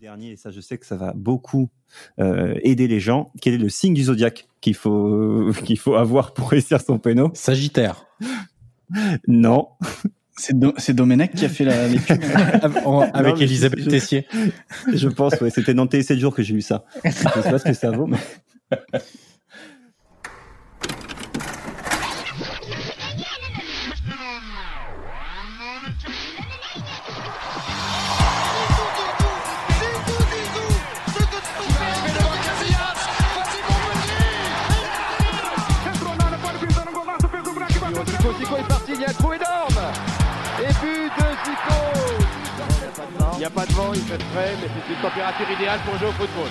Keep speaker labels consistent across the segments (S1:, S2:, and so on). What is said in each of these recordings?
S1: dernier, et ça je sais que ça va beaucoup euh, aider les gens, quel est le signe du zodiaque qu'il faut, qu'il faut avoir pour réussir son péno?
S2: Sagittaire.
S1: Non.
S3: C'est Do Domenech qui a fait la lecture
S2: avec Elisabeth Tessier.
S1: Je pense, ouais, c'était dans T7 jours que j'ai lu ça. Je sais pas ce que ça vaut, mais...
S4: pas de vent, il fait frais, mais c'est une température idéale pour jouer au football.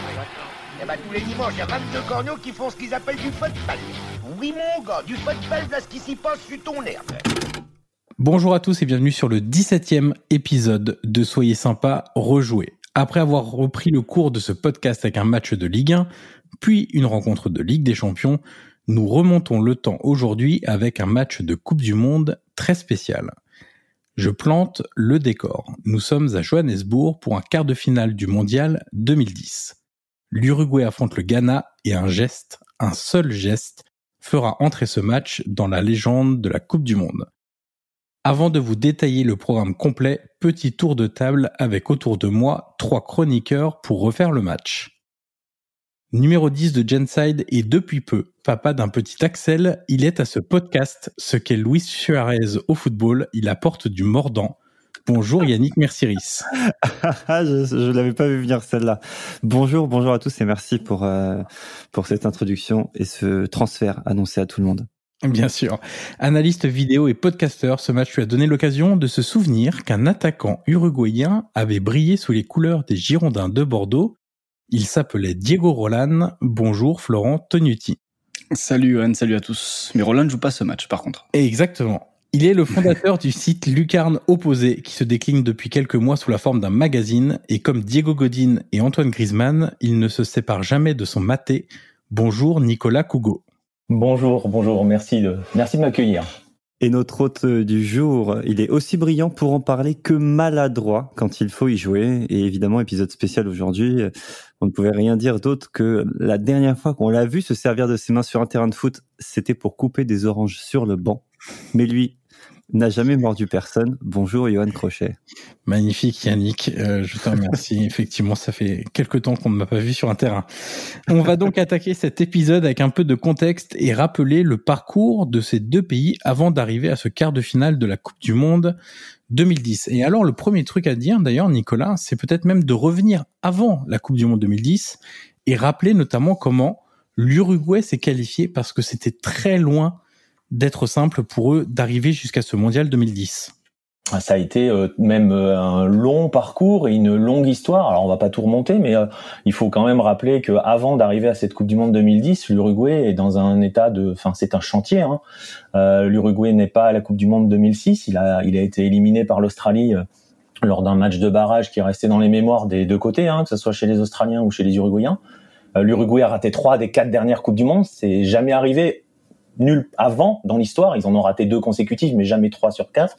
S5: Eh ben, tous les dimanches, il y a 22 corneaux qui font ce qu'ils appellent du football. Oui, mon gars, du football, là, ce qui s'y passe sur ton herbe.
S2: Bonjour à tous et bienvenue sur le 17e épisode de Soyez sympa, rejouer. Après avoir repris le cours de ce podcast avec un match de Ligue 1, puis une rencontre de Ligue des Champions, nous remontons le temps aujourd'hui avec un match de Coupe du Monde très spécial. Je plante le décor. Nous sommes à Johannesburg pour un quart de finale du mondial 2010. L'Uruguay affronte le Ghana et un geste, un seul geste, fera entrer ce match dans la légende de la Coupe du Monde. Avant de vous détailler le programme complet, petit tour de table avec autour de moi trois chroniqueurs pour refaire le match numéro 10 de Genside et depuis peu papa d'un petit Axel. Il est à ce podcast ce qu'est Luis Suarez au football. Il apporte du mordant. Bonjour Yannick Merciris.
S1: je ne l'avais pas vu venir celle-là. Bonjour, bonjour à tous et merci pour, euh, pour cette introduction et ce transfert annoncé à tout le monde.
S2: Bien sûr. Analyste vidéo et podcasteur, ce match lui a donné l'occasion de se souvenir qu'un attaquant uruguayen avait brillé sous les couleurs des Girondins de Bordeaux il s'appelait Diego Roland. Bonjour Florent Tonuti.
S3: Salut Johan, salut à tous. Mais Roland ne joue pas ce match par contre.
S2: Exactement. Il est le fondateur du site Lucarne Opposé qui se décline depuis quelques mois sous la forme d'un magazine et comme Diego Godin et Antoine Griezmann, il ne se sépare jamais de son maté. Bonjour Nicolas Cougo.
S6: Bonjour, bonjour, merci de, merci de m'accueillir.
S1: Et notre hôte du jour, il est aussi brillant pour en parler que maladroit quand il faut y jouer. Et évidemment, épisode spécial aujourd'hui, on ne pouvait rien dire d'autre que la dernière fois qu'on l'a vu se servir de ses mains sur un terrain de foot, c'était pour couper des oranges sur le banc. Mais lui, n'a jamais mordu personne. Bonjour Johan Crochet.
S2: Magnifique Yannick, euh, je te remercie. Effectivement, ça fait quelque temps qu'on ne m'a pas vu sur un terrain. On va donc attaquer cet épisode avec un peu de contexte et rappeler le parcours de ces deux pays avant d'arriver à ce quart de finale de la Coupe du Monde 2010. Et alors le premier truc à dire d'ailleurs Nicolas, c'est peut-être même de revenir avant la Coupe du Monde 2010 et rappeler notamment comment l'Uruguay s'est qualifié parce que c'était très loin d'être simple pour eux d'arriver jusqu'à ce mondial 2010
S6: ah, ça a été euh, même euh, un long parcours et une longue histoire. Alors on va pas tout remonter, mais euh, il faut quand même rappeler que avant d'arriver à cette Coupe du Monde 2010, l'Uruguay est dans un état de, enfin c'est un chantier. Hein. L'Uruguay n'est pas à la Coupe du Monde 2006. Il a, il a été éliminé par l'Australie lors d'un match de barrage qui est resté dans les mémoires des deux côtés, hein, que ce soit chez les Australiens ou chez les Uruguayens. L'Uruguay a raté trois des quatre dernières Coupes du Monde. C'est jamais arrivé nul avant dans l'histoire. Ils en ont raté deux consécutives, mais jamais trois sur quatre.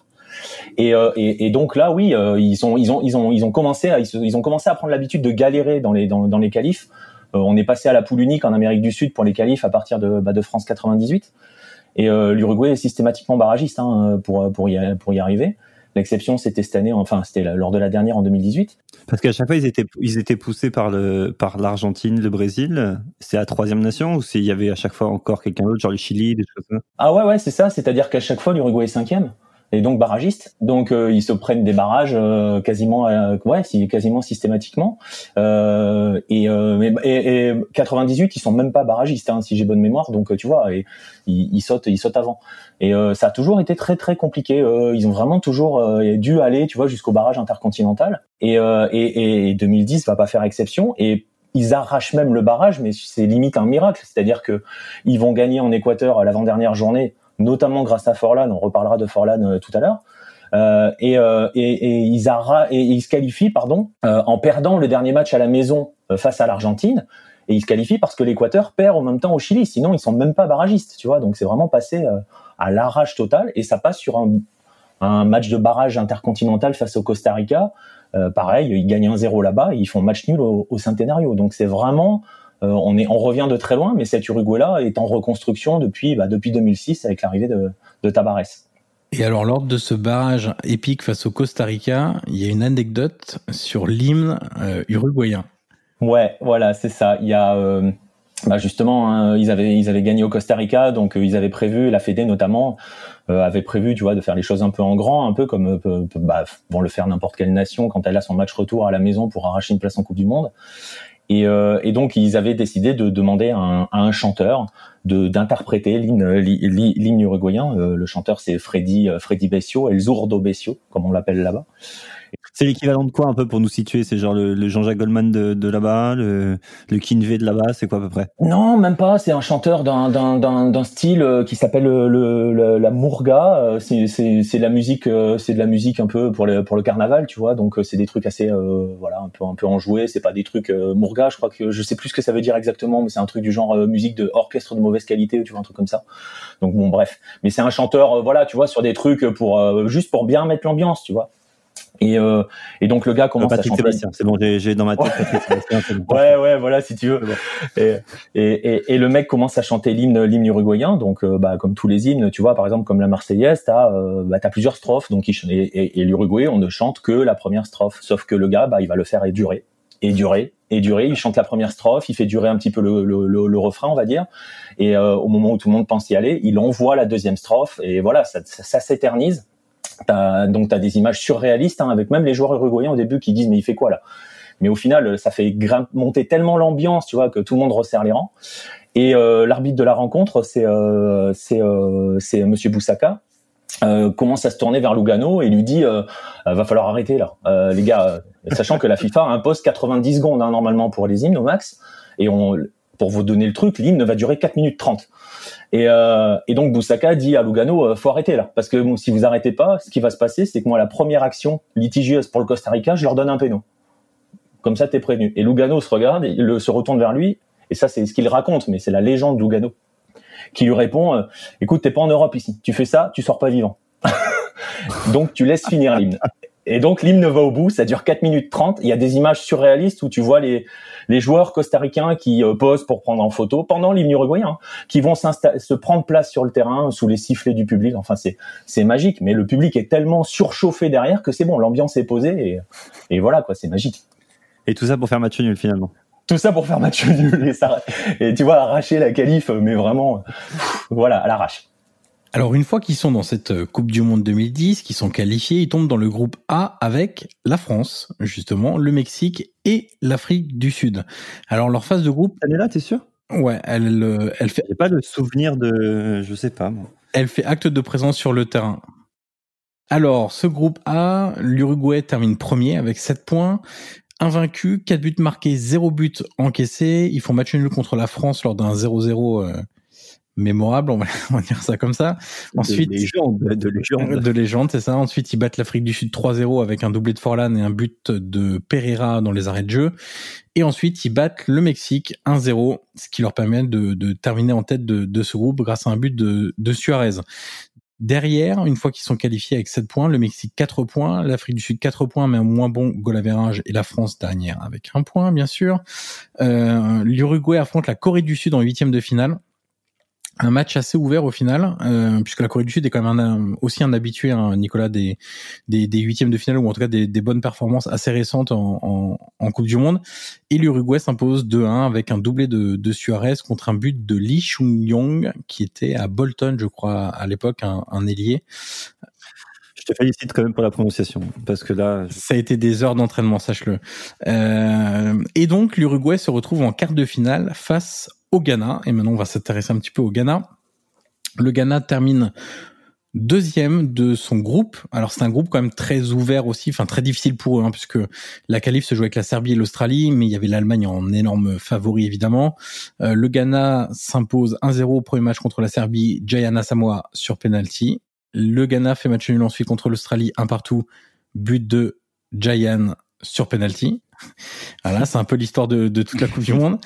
S6: Et, euh, et, et donc là, oui, euh, ils ont ils ont ils ont ils ont commencé à ils, ont commencé à prendre l'habitude de galérer dans les dans, dans les qualifs. Euh, on est passé à la poule unique en Amérique du Sud pour les qualifs à partir de bah, de France 98. Et l'Uruguay est systématiquement barragiste hein, pour pour y pour y arriver. L'exception, c'était cette année, enfin, c'était lors de la dernière en 2018.
S1: Parce qu'à chaque fois, ils étaient, ils étaient poussés par le, par l'Argentine, le Brésil. C'est la troisième nation ou s'il y avait à chaque fois encore quelqu'un d'autre, genre le Chili, des choses comme ça?
S6: Ah ouais, ouais, c'est ça. C'est-à-dire qu'à chaque fois, l'Uruguay est cinquième et donc barragiste. Donc euh, ils se prennent des barrages euh, quasiment, euh, ouais, quasiment systématiquement. Euh, et, et, et, 98, ils sont même pas barragistes, hein, si j'ai bonne mémoire. Donc tu vois, et, ils, sautent, ils sautent avant. Et ça a toujours été très très compliqué. ils ont vraiment toujours dû aller, tu vois, jusqu'au barrage intercontinental. Et, et, et 2010 va pas faire exception. Et ils arrachent même le barrage, mais c'est limite un miracle. C'est-à-dire que ils vont gagner en Équateur l'avant-dernière journée notamment grâce à Forlan. On reparlera de Forlan euh, tout à l'heure. Euh, et, euh, et, et, ils et ils se qualifient pardon en perdant le dernier match à la maison face à l'Argentine et ils se qualifient parce que l'Équateur perd en même temps au Chili sinon ils sont même pas barragistes tu vois donc c'est vraiment passé à l'arrache totale et ça passe sur un un match de barrage intercontinental face au Costa Rica. pareil, ils gagnent 1-0 là-bas, ils font match nul au, au Centenario. Donc c'est vraiment on est on revient de très loin, mais cet Uruguay là est en reconstruction depuis bah, depuis 2006 avec l'arrivée de, de Tabares.
S2: Et alors, lors de ce barrage épique face au Costa Rica, il y a une anecdote sur l'hymne euh, uruguayen.
S6: Ouais, voilà, c'est ça. Il y a euh, bah justement, hein, ils avaient ils avaient gagné au Costa Rica, donc euh, ils avaient prévu la Fédé notamment avait prévu, tu vois, de faire les choses un peu en grand, un peu comme bah, vont le faire n'importe quelle nation quand elle a son match retour à la maison pour arracher une place en Coupe du Monde. Et, et donc ils avaient décidé de demander à un, à un chanteur d'interpréter l'hymne uruguayen. le chanteur c'est Freddy Freddy Bessio, El Zurdo Bessio, comme on l'appelle là-bas.
S1: C'est l'équivalent de quoi un peu pour nous situer? C'est genre le, Jean-Jacques Goldman de, de là-bas, le, le Kinvey de là-bas, c'est quoi à peu près?
S6: Non, même pas. C'est un chanteur d'un style euh, qui s'appelle le, la Mourga. Euh, c'est la musique, euh, c'est de la musique un peu pour le pour le carnaval, tu vois. Donc c'est des trucs assez voilà un peu un peu enjoués. C'est pas des trucs Mourga. Je crois que je sais plus ce que ça veut dire exactement, mais c'est un truc du genre musique de orchestre de mauvaise qualité, tu vois un truc comme ça. Donc bon bref, mais c'est un chanteur voilà, tu vois sur des trucs pour juste pour bien mettre l'ambiance, tu vois. Et, euh, et donc le gars commence
S1: à chanter. c'est bon, j'ai dans ma tête
S6: ouais, ouais, voilà, si tu veux. Et, et, et, le mec commence à chanter l'hymne, l'hymne uruguayen. Donc, euh, bah, comme tous les hymnes, tu vois, par exemple, comme la Marseillaise, t'as, euh, bah, t'as plusieurs strophes. Donc, et, et, l'Uruguay, on ne chante que la première strophe. Sauf que le gars, bah, il va le faire et durer, et durer, et durer. Il chante la première strophe, il fait durer un petit peu le, le, le, refrain, on va dire. Et euh, au moment où tout le monde pense y aller, il envoie la deuxième strophe. Et voilà, ça, ça, ça s'éternise. Donc tu as des images surréalistes hein, avec même les joueurs uruguayens au début qui disent mais il fait quoi là? Mais au final ça fait monter tellement l'ambiance, tu vois, que tout le monde resserre les rangs. Et euh, l'arbitre de la rencontre c'est euh, c'est euh, c'est Monsieur Boussaka. Euh, commence à se tourner vers Lugano et lui dit euh, va falloir arrêter là les gars sachant que la FIFA impose 90 secondes hein, normalement pour les hymnes au max et on pour vous donner le truc l'hymne va durer 4 minutes 30 et, euh, et donc Boussaka dit à Lugano, euh, faut arrêter là, parce que si vous arrêtez pas, ce qui va se passer, c'est que moi la première action litigieuse pour le Costa Rica, je leur donne un péno. Comme ça, t'es prévenu. Et Lugano se regarde, il se retourne vers lui, et ça c'est ce qu'il raconte, mais c'est la légende de Lugano qui lui répond, euh, écoute, t'es pas en Europe ici, tu fais ça, tu sors pas vivant. donc tu laisses finir l'hymne. Et donc l'hymne va au bout, ça dure 4 minutes 30. Il y a des images surréalistes où tu vois les, les joueurs costaricains qui euh, posent pour prendre en photo pendant l'hymne uruguayen, hein, qui vont se prendre place sur le terrain sous les sifflets du public. Enfin, c'est c'est magique, mais le public est tellement surchauffé derrière que c'est bon, l'ambiance est posée et, et voilà quoi, c'est magique.
S1: Et tout ça pour faire match nul finalement.
S6: Tout ça pour faire match nul et, ça, et tu vois arracher la qualif, mais vraiment, voilà, à l'arrache.
S2: Alors une fois qu'ils sont dans cette euh, Coupe du Monde 2010, qu'ils sont qualifiés, ils tombent dans le groupe A avec la France, justement, le Mexique et l'Afrique du Sud. Alors leur phase de groupe...
S1: Elle est là, t'es sûr?
S2: Ouais, elle, euh, elle fait...
S1: J'ai pas le souvenir de... Je sais pas, moi.
S2: Elle fait acte de présence sur le terrain. Alors, ce groupe A, l'Uruguay termine premier avec 7 points. Invaincu, 4 buts marqués, 0 buts encaissés. Ils font match nul contre la France lors d'un 0-0 mémorable, on va, dire ça comme ça.
S1: Ensuite, de légende, de légende.
S2: De légende, c'est ça. Ensuite, ils battent l'Afrique du Sud 3-0 avec un doublé de Forlan et un but de Pereira dans les arrêts de jeu. Et ensuite, ils battent le Mexique 1-0, ce qui leur permet de, de terminer en tête de, de, ce groupe grâce à un but de, de Suarez. Derrière, une fois qu'ils sont qualifiés avec 7 points, le Mexique 4 points, l'Afrique du Sud 4 points, mais un moins bon goal average, et la France dernière avec un point, bien sûr. Euh, L'Uruguay affronte la Corée du Sud en huitième de finale un match assez ouvert au final, euh, puisque la Corée du Sud est quand même un, aussi un habitué, hein, Nicolas, des, des, des, huitièmes de finale, ou en tout cas des, des bonnes performances assez récentes en, en, en Coupe du Monde. Et l'Uruguay s'impose 2-1 avec un doublé de, de Suarez contre un but de Lee Chung-yong, qui était à Bolton, je crois, à l'époque, un, un ailier.
S1: Je te félicite quand même pour la prononciation, parce que là...
S2: Ça a été des heures d'entraînement, sache-le. Euh, et donc, l'Uruguay se retrouve en quart de finale face au Ghana. Et maintenant, on va s'intéresser un petit peu au Ghana. Le Ghana termine deuxième de son groupe. Alors c'est un groupe quand même très ouvert aussi, enfin très difficile pour eux, hein, puisque la qualif se joue avec la Serbie et l'Australie, mais il y avait l'Allemagne en énorme favori évidemment. Euh, le Ghana s'impose 1-0 au premier match contre la Serbie, Jayana Samoa sur penalty. Le Ghana fait match nul ensuite contre l'Australie, un partout, but de Jayan sur penalty. Voilà, c'est un peu l'histoire de, de, toute la Coupe du Monde.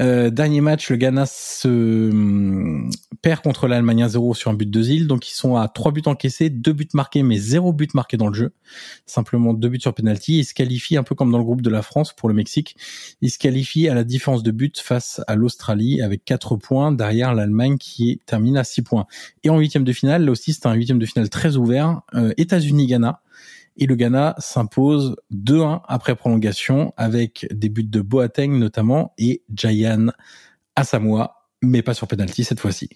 S2: Euh, dernier match, le Ghana se hum, perd contre l'Allemagne 1-0 sur un but de Zil. Donc ils sont à trois buts encaissés, deux buts marqués, mais zéro but marqué dans le jeu. Simplement deux buts sur penalty. Ils se qualifient un peu comme dans le groupe de la France pour le Mexique. Ils se qualifient à la différence de but face à l'Australie avec quatre points derrière l'Allemagne qui termine à six points. Et en huitième de finale, là aussi c'est un huitième de finale très ouvert. Euh, États-Unis-Ghana et le Ghana s'impose 2-1 après prolongation avec des buts de Boateng notamment et Jayan Asamoah mais pas sur penalty cette fois-ci.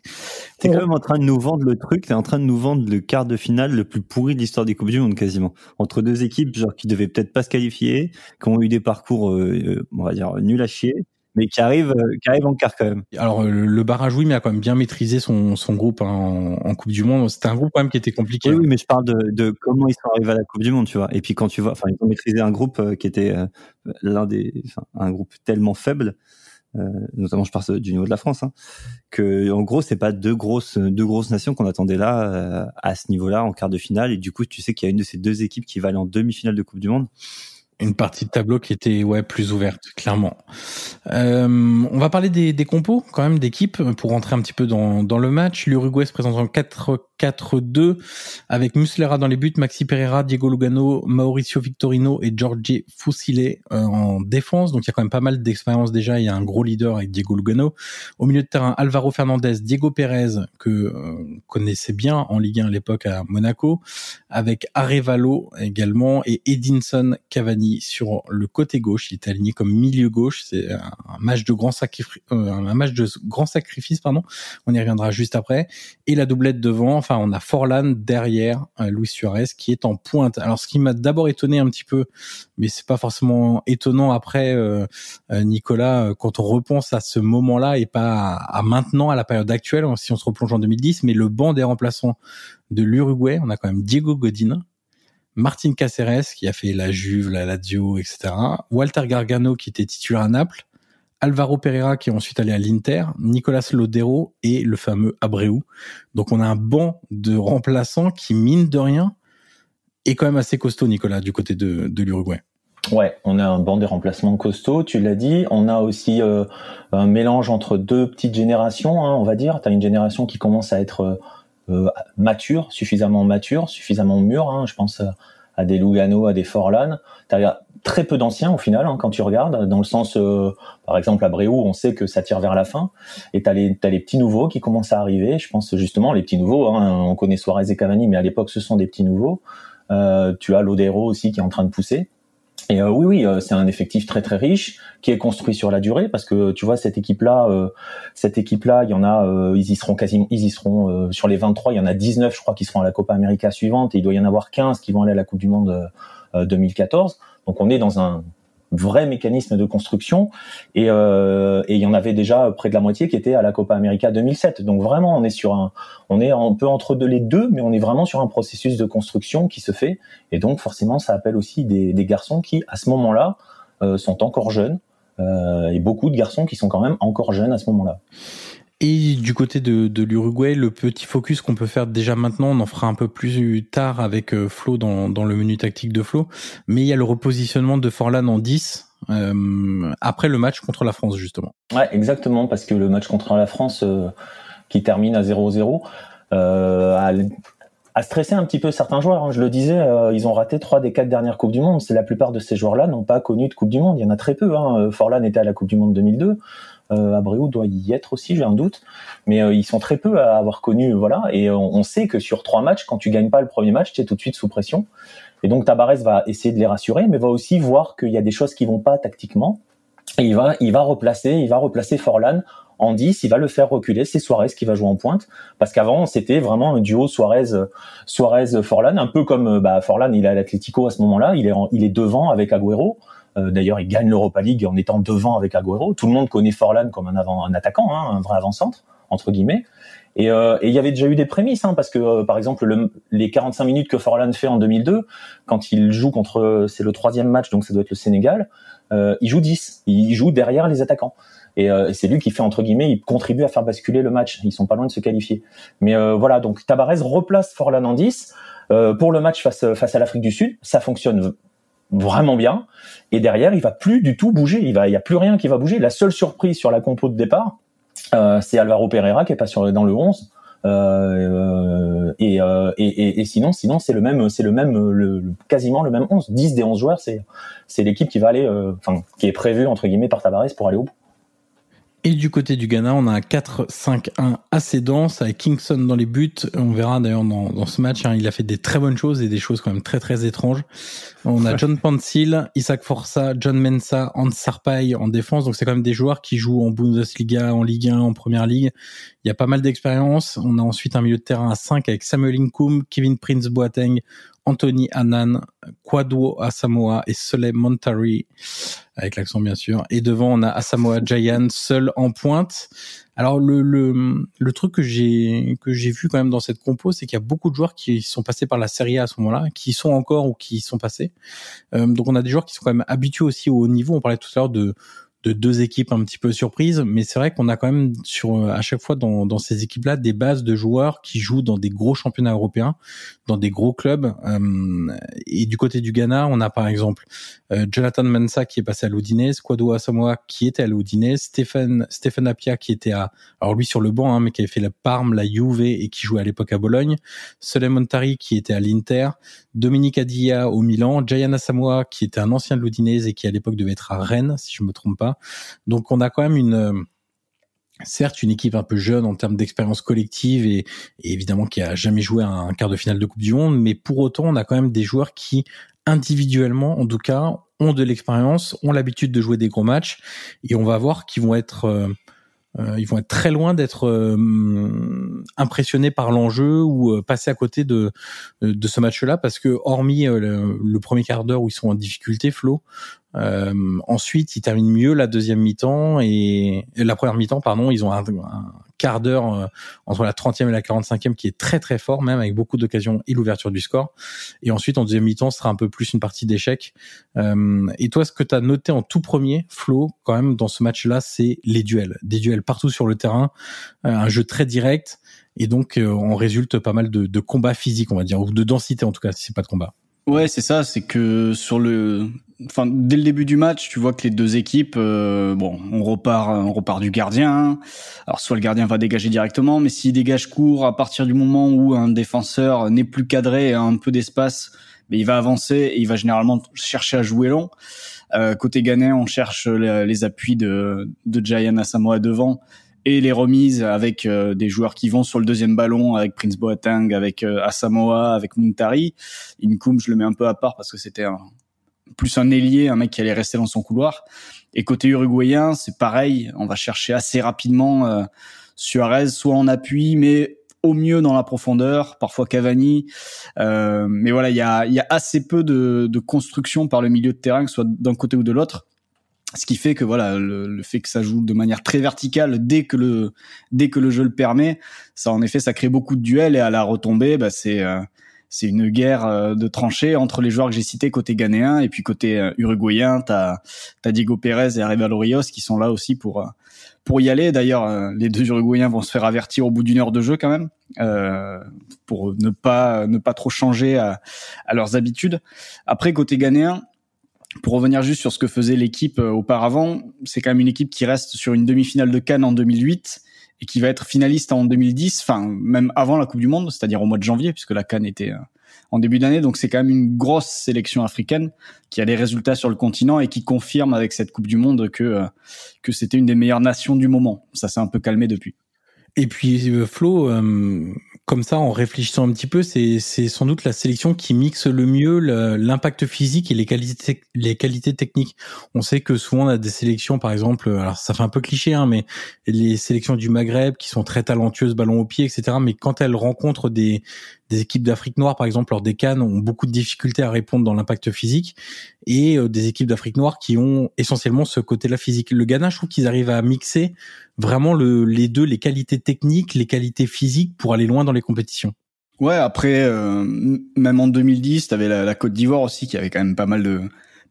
S1: T'es quand même en train de nous vendre le truc, t'es en train de nous vendre le quart de finale le plus pourri de l'histoire des Coupes du Monde quasiment. Entre deux équipes genre qui devaient peut-être pas se qualifier, qui ont eu des parcours, euh, on va dire, nuls à chier, mais qui arrive, euh, qui arrive en quart quand même.
S2: Alors le barrage oui, mais a quand même bien maîtrisé son, son groupe hein, en, Coupe du Monde. C'était un groupe quand même qui était compliqué.
S1: Oui, mais je parle de, de, comment ils sont arrivés à la Coupe du Monde, tu vois. Et puis quand tu vois, enfin ils ont maîtrisé un groupe euh, qui était euh, l'un des, enfin, un groupe tellement faible. Euh, notamment je parle du niveau de la France, hein, que en gros c'est pas deux grosses deux grosses nations qu'on attendait là à ce niveau-là en quart de finale et du coup tu sais qu'il y a une de ces deux équipes qui va aller en demi-finale de Coupe du Monde
S2: une partie de tableau qui était ouais plus ouverte, clairement. Euh, on va parler des, compos quand même d'équipe pour rentrer un petit peu dans, le match. L'Uruguay se présente en 4 4-2 avec Muslera dans les buts, Maxi Pereira, Diego Lugano, Mauricio Victorino et Giorgi Fusile euh, en défense. Donc il y a quand même pas mal d'expérience déjà. Il y a un gros leader avec Diego Lugano. Au milieu de terrain, Alvaro Fernandez, Diego Pérez que euh, connaissait bien en Ligue 1 à l'époque à Monaco, avec Arevalo également et Edinson Cavani sur le côté gauche. Il est aligné comme milieu gauche. C'est un, match de grand sacrifice, euh, un match de grand sacrifice, pardon. On y reviendra juste après. Et la doublette devant. Enfin, on a Forlan derrière euh, Luis Suarez qui est en pointe. Alors, ce qui m'a d'abord étonné un petit peu, mais c'est pas forcément étonnant après, euh, Nicolas, quand on repense à ce moment-là et pas à, maintenant, à la période actuelle, si on se replonge en 2010, mais le banc des remplaçants de l'Uruguay, on a quand même Diego Godin, Martin Caceres qui a fait la Juve, la Lazio, etc. Walter Gargano qui était titulaire à Naples. Alvaro Pereira qui est ensuite allé à l'Inter, Nicolas Lodero et le fameux Abreu. Donc on a un banc de remplaçants qui, mine de rien, est quand même assez costaud, Nicolas, du côté de, l'Uruguay.
S6: Ouais, on a un banc de remplacements costaud, tu l'as dit. On a aussi euh, un mélange entre deux petites générations, hein, on va dire. Tu as une génération qui commence à être euh, mature, suffisamment mature, suffisamment mûre. Hein. je pense à des Lugano, à des Forlan. Tu as très peu d'anciens au final hein, quand tu regardes, dans le sens, euh, par exemple à Bréau, on sait que ça tire vers la fin, et t'as les as les petits nouveaux qui commencent à arriver. Je pense justement les petits nouveaux. Hein, on connaît Suarez et Cavani, mais à l'époque ce sont des petits nouveaux. Euh, tu as Lodero aussi qui est en train de pousser. Et euh, oui, oui, euh, c'est un effectif très très riche qui est construit sur la durée parce que tu vois cette équipe-là, euh, cette équipe-là, il y en a, ils y seront quasiment, ils y seront sur les 23, il y en a 19, je crois, qui seront à la Copa América suivante et il doit y en avoir 15 qui vont aller à la Coupe du Monde 2014. Donc on est dans un vrai mécanisme de construction. Et, euh, et il y en avait déjà près de la moitié qui était à la Copa América 2007 donc vraiment on est sur un on est un peu entre deux les deux mais on est vraiment sur un processus de construction qui se fait. Et donc forcément ça appelle aussi des, des garçons qui à ce moment-là euh, sont encore jeunes euh, et beaucoup de garçons qui sont quand même encore jeunes à ce moment-là
S2: et du côté de, l'Uruguay, le petit focus qu'on peut faire déjà maintenant, on en fera un peu plus tard avec euh, Flo dans, le menu tactique de Flo. Mais il y a le repositionnement de Forlan en 10 euh, après le match contre la France, justement.
S6: Ouais, exactement, parce que le match contre la France euh, qui termine à 0-0 euh, a, a, stressé un petit peu certains joueurs. Hein. Je le disais, ils ont raté trois des quatre dernières Coupes du Monde. La plupart de ces joueurs-là n'ont pas connu de Coupe du Monde. Il y en a très peu. Hein. Forlan était à la Coupe du Monde 2002. Euh, Abreu doit y être aussi, j'ai un doute. Mais euh, ils sont très peu à avoir connu, voilà. Et on, sait que sur trois matchs, quand tu gagnes pas le premier match, tu es tout de suite sous pression. Et donc Tabarez va essayer de les rassurer, mais va aussi voir qu'il y a des choses qui vont pas tactiquement. Et il va, il va replacer, il va replacer Forlan en 10, il va le faire reculer, c'est Suarez qui va jouer en pointe parce qu'avant c'était vraiment un duo Suarez Suarez Forlan un peu comme bah Forlan il est à l'Atlético à ce moment-là, il est il est devant avec Agüero euh, d'ailleurs, il gagne l'Europa League en étant devant avec Agüero. Tout le monde connaît Forlan comme un, avant, un attaquant, hein, un vrai avant-centre entre guillemets. Et, euh, il y avait déjà eu des prémices, hein, parce que euh, par exemple le, les 45 minutes que Forlan fait en 2002, quand il joue contre, c'est le troisième match, donc ça doit être le Sénégal, euh, il joue 10, il joue derrière les attaquants. Et, et c'est lui qui fait entre guillemets, il contribue à faire basculer le match. Ils sont pas loin de se qualifier. Mais voilà, donc Tabarez replace Forlan en 10 pour le match face face à l'Afrique du Sud. Ça fonctionne vraiment bien. Et derrière, il va plus du tout bouger. Il va, y a plus rien qui va bouger. La seule surprise sur la compo de départ, euh, c'est Alvaro Pereira qui est pas dans le 11. Euh, et, euh, et, et, sinon, sinon c'est le même, c'est le même, quasiment le même 11. 10 des 11 joueurs, c'est c'est l'équipe qui va aller, euh, enfin, qui est prévue entre guillemets par Tavares pour aller au bout.
S2: Et du côté du Ghana, on a un 4-5-1 assez dense avec Kingston dans les buts. On verra d'ailleurs dans, dans, ce match, hein, il a fait des très bonnes choses et des choses quand même très très étranges. On a John Pansil, Isaac Forza, John Mensa, Hans Sarpay en défense. Donc c'est quand même des joueurs qui jouent en Bundesliga, en Ligue 1, en Première Ligue. Il y a pas mal d'expérience. On a ensuite un milieu de terrain à 5 avec Samuel Inkoum, Kevin Prince Boateng, Anthony Annan, Kwadwo Asamoah et Soleil Montari, avec l'accent bien sûr. Et devant, on a Asamoah Jayan seul en pointe. Alors le, le, le truc que j'ai que j'ai vu quand même dans cette compo, c'est qu'il y a beaucoup de joueurs qui sont passés par la Serie A à ce moment-là, qui sont encore ou qui sont passés. Euh, donc on a des joueurs qui sont quand même habitués aussi au niveau. On parlait tout à l'heure de de deux équipes un petit peu surprises, mais c'est vrai qu'on a quand même sur euh, à chaque fois dans, ces équipes-là des bases de joueurs qui jouent dans des gros championnats européens, dans des gros clubs. Euh, et du côté du Ghana, on a par exemple euh, Jonathan Mansa qui est passé à l'Oudinez, Kwado Asamoah qui était à l'Oudinez, Stéphane Stéphane Apia qui était à alors lui sur le banc, hein, mais qui avait fait la Parme, la Juve et qui jouait à l'époque à Bologne, Soleil Montari qui était à l'Inter, Dominique Adia au Milan, Jayan Asamoah qui était un ancien de l'Oudinez et qui à l'époque devait être à Rennes si je me trompe pas. Donc on a quand même une euh, certes une équipe un peu jeune en termes d'expérience collective et, évidemment qui a jamais joué un quart de finale de Coupe du Monde, mais pour autant on a quand même des joueurs qui individuellement en tout cas ont de l'expérience, ont l'habitude de jouer des gros matchs et on va voir qu'ils vont être euh, euh, ils vont être très loin d'être impressionnés par l'enjeu ou passer à côté de de ce match-là parce que hormis le, le, premier quart d'heure où ils sont en difficulté, Flo, euh, ensuite, ils terminent mieux la deuxième mi-temps et, la première mi-temps, pardon. Ils ont un, quart d'heure euh, entre la 30e et la 45e qui est très très fort, même avec beaucoup d'occasions et l'ouverture du score. Et ensuite, en deuxième mi-temps, ce sera un peu plus une partie d'échec. Euh, et toi, ce que tu as noté en tout premier, Flo, quand même, dans ce match-là, c'est les duels. Des duels partout sur le terrain, euh, un jeu très direct. Et donc, on résulte pas mal de, de combats physiques, on va dire, ou de densité en tout cas, si c'est pas de combat.
S3: Ouais, c'est ça. C'est que sur le, enfin, dès le début du match, tu vois que les deux équipes, euh, bon, on repart, on repart du gardien. Alors, soit le gardien va dégager directement, mais s'il dégage court à partir du moment où un défenseur n'est plus cadré et a un peu d'espace, mais il va avancer et il va généralement chercher à jouer long. Euh, côté Ghanéen, on cherche les, appuis de, de Jayan Asamoah devant et les remises avec euh, des joueurs qui vont sur le deuxième ballon avec Prince Boateng, avec euh, Asamoah, avec Muntari. Inkoum, je le mets un peu à part parce que c'était plus un ailier, un mec qui allait rester dans son couloir. Et côté uruguayen, c'est pareil, on va chercher assez rapidement euh, Suarez, soit en appui, mais au mieux dans la profondeur, parfois Cavani. Euh, mais voilà, il y a, y a assez peu de, de construction par le milieu de terrain, que ce soit d'un côté ou de l'autre ce qui fait que voilà le, fait que ça joue de manière très verticale dès que le dès que le jeu le permet ça en effet ça crée beaucoup de duels et à la retombée bah c'est euh, c'est une guerre euh, de tranchées entre les joueurs que j'ai cités côté ghanéen et puis côté euh, uruguayen. T'as as Diego Pérez et Arevalo Rios qui sont là aussi pour pour y aller. D'ailleurs les deux uruguayens vont se faire avertir au bout d'une heure de jeu quand même pour ne pas ne pas trop changer à, à leurs habitudes. Après côté ghanéen pour revenir juste sur ce que faisait l'équipe euh, auparavant, c'est quand même une équipe qui reste sur une demi-finale de Cannes en 2008 et qui va être finaliste en 2010, enfin même avant la Coupe du Monde, c'est-à-dire au mois de janvier, puisque la Cannes était euh, en début d'année. Donc c'est quand même une grosse sélection africaine qui a des résultats sur le continent et qui confirme avec cette Coupe du Monde que euh, que c'était une des meilleures nations du moment. Ça s'est un peu calmé depuis.
S2: Et puis Flo, comme ça, en réfléchissant un petit peu, c'est sans doute la sélection qui mixe le mieux l'impact physique et les qualités les qualités techniques. On sait que souvent on a des sélections, par exemple, alors ça fait un peu cliché, hein, mais les sélections du Maghreb qui sont très talentueuses, ballon au pied, etc. Mais quand elles rencontrent des des équipes d'Afrique noire, par exemple, lors des Cannes, ont beaucoup de difficultés à répondre dans l'impact physique, et euh, des équipes d'Afrique noire qui ont essentiellement ce côté-là physique. Le Ghana, je trouve qu'ils arrivent à mixer vraiment le, les deux, les qualités techniques, les qualités physiques pour aller loin dans les compétitions.
S3: Ouais, après, euh, même en 2010, tu avais la, la Côte d'Ivoire aussi qui avait quand même pas mal de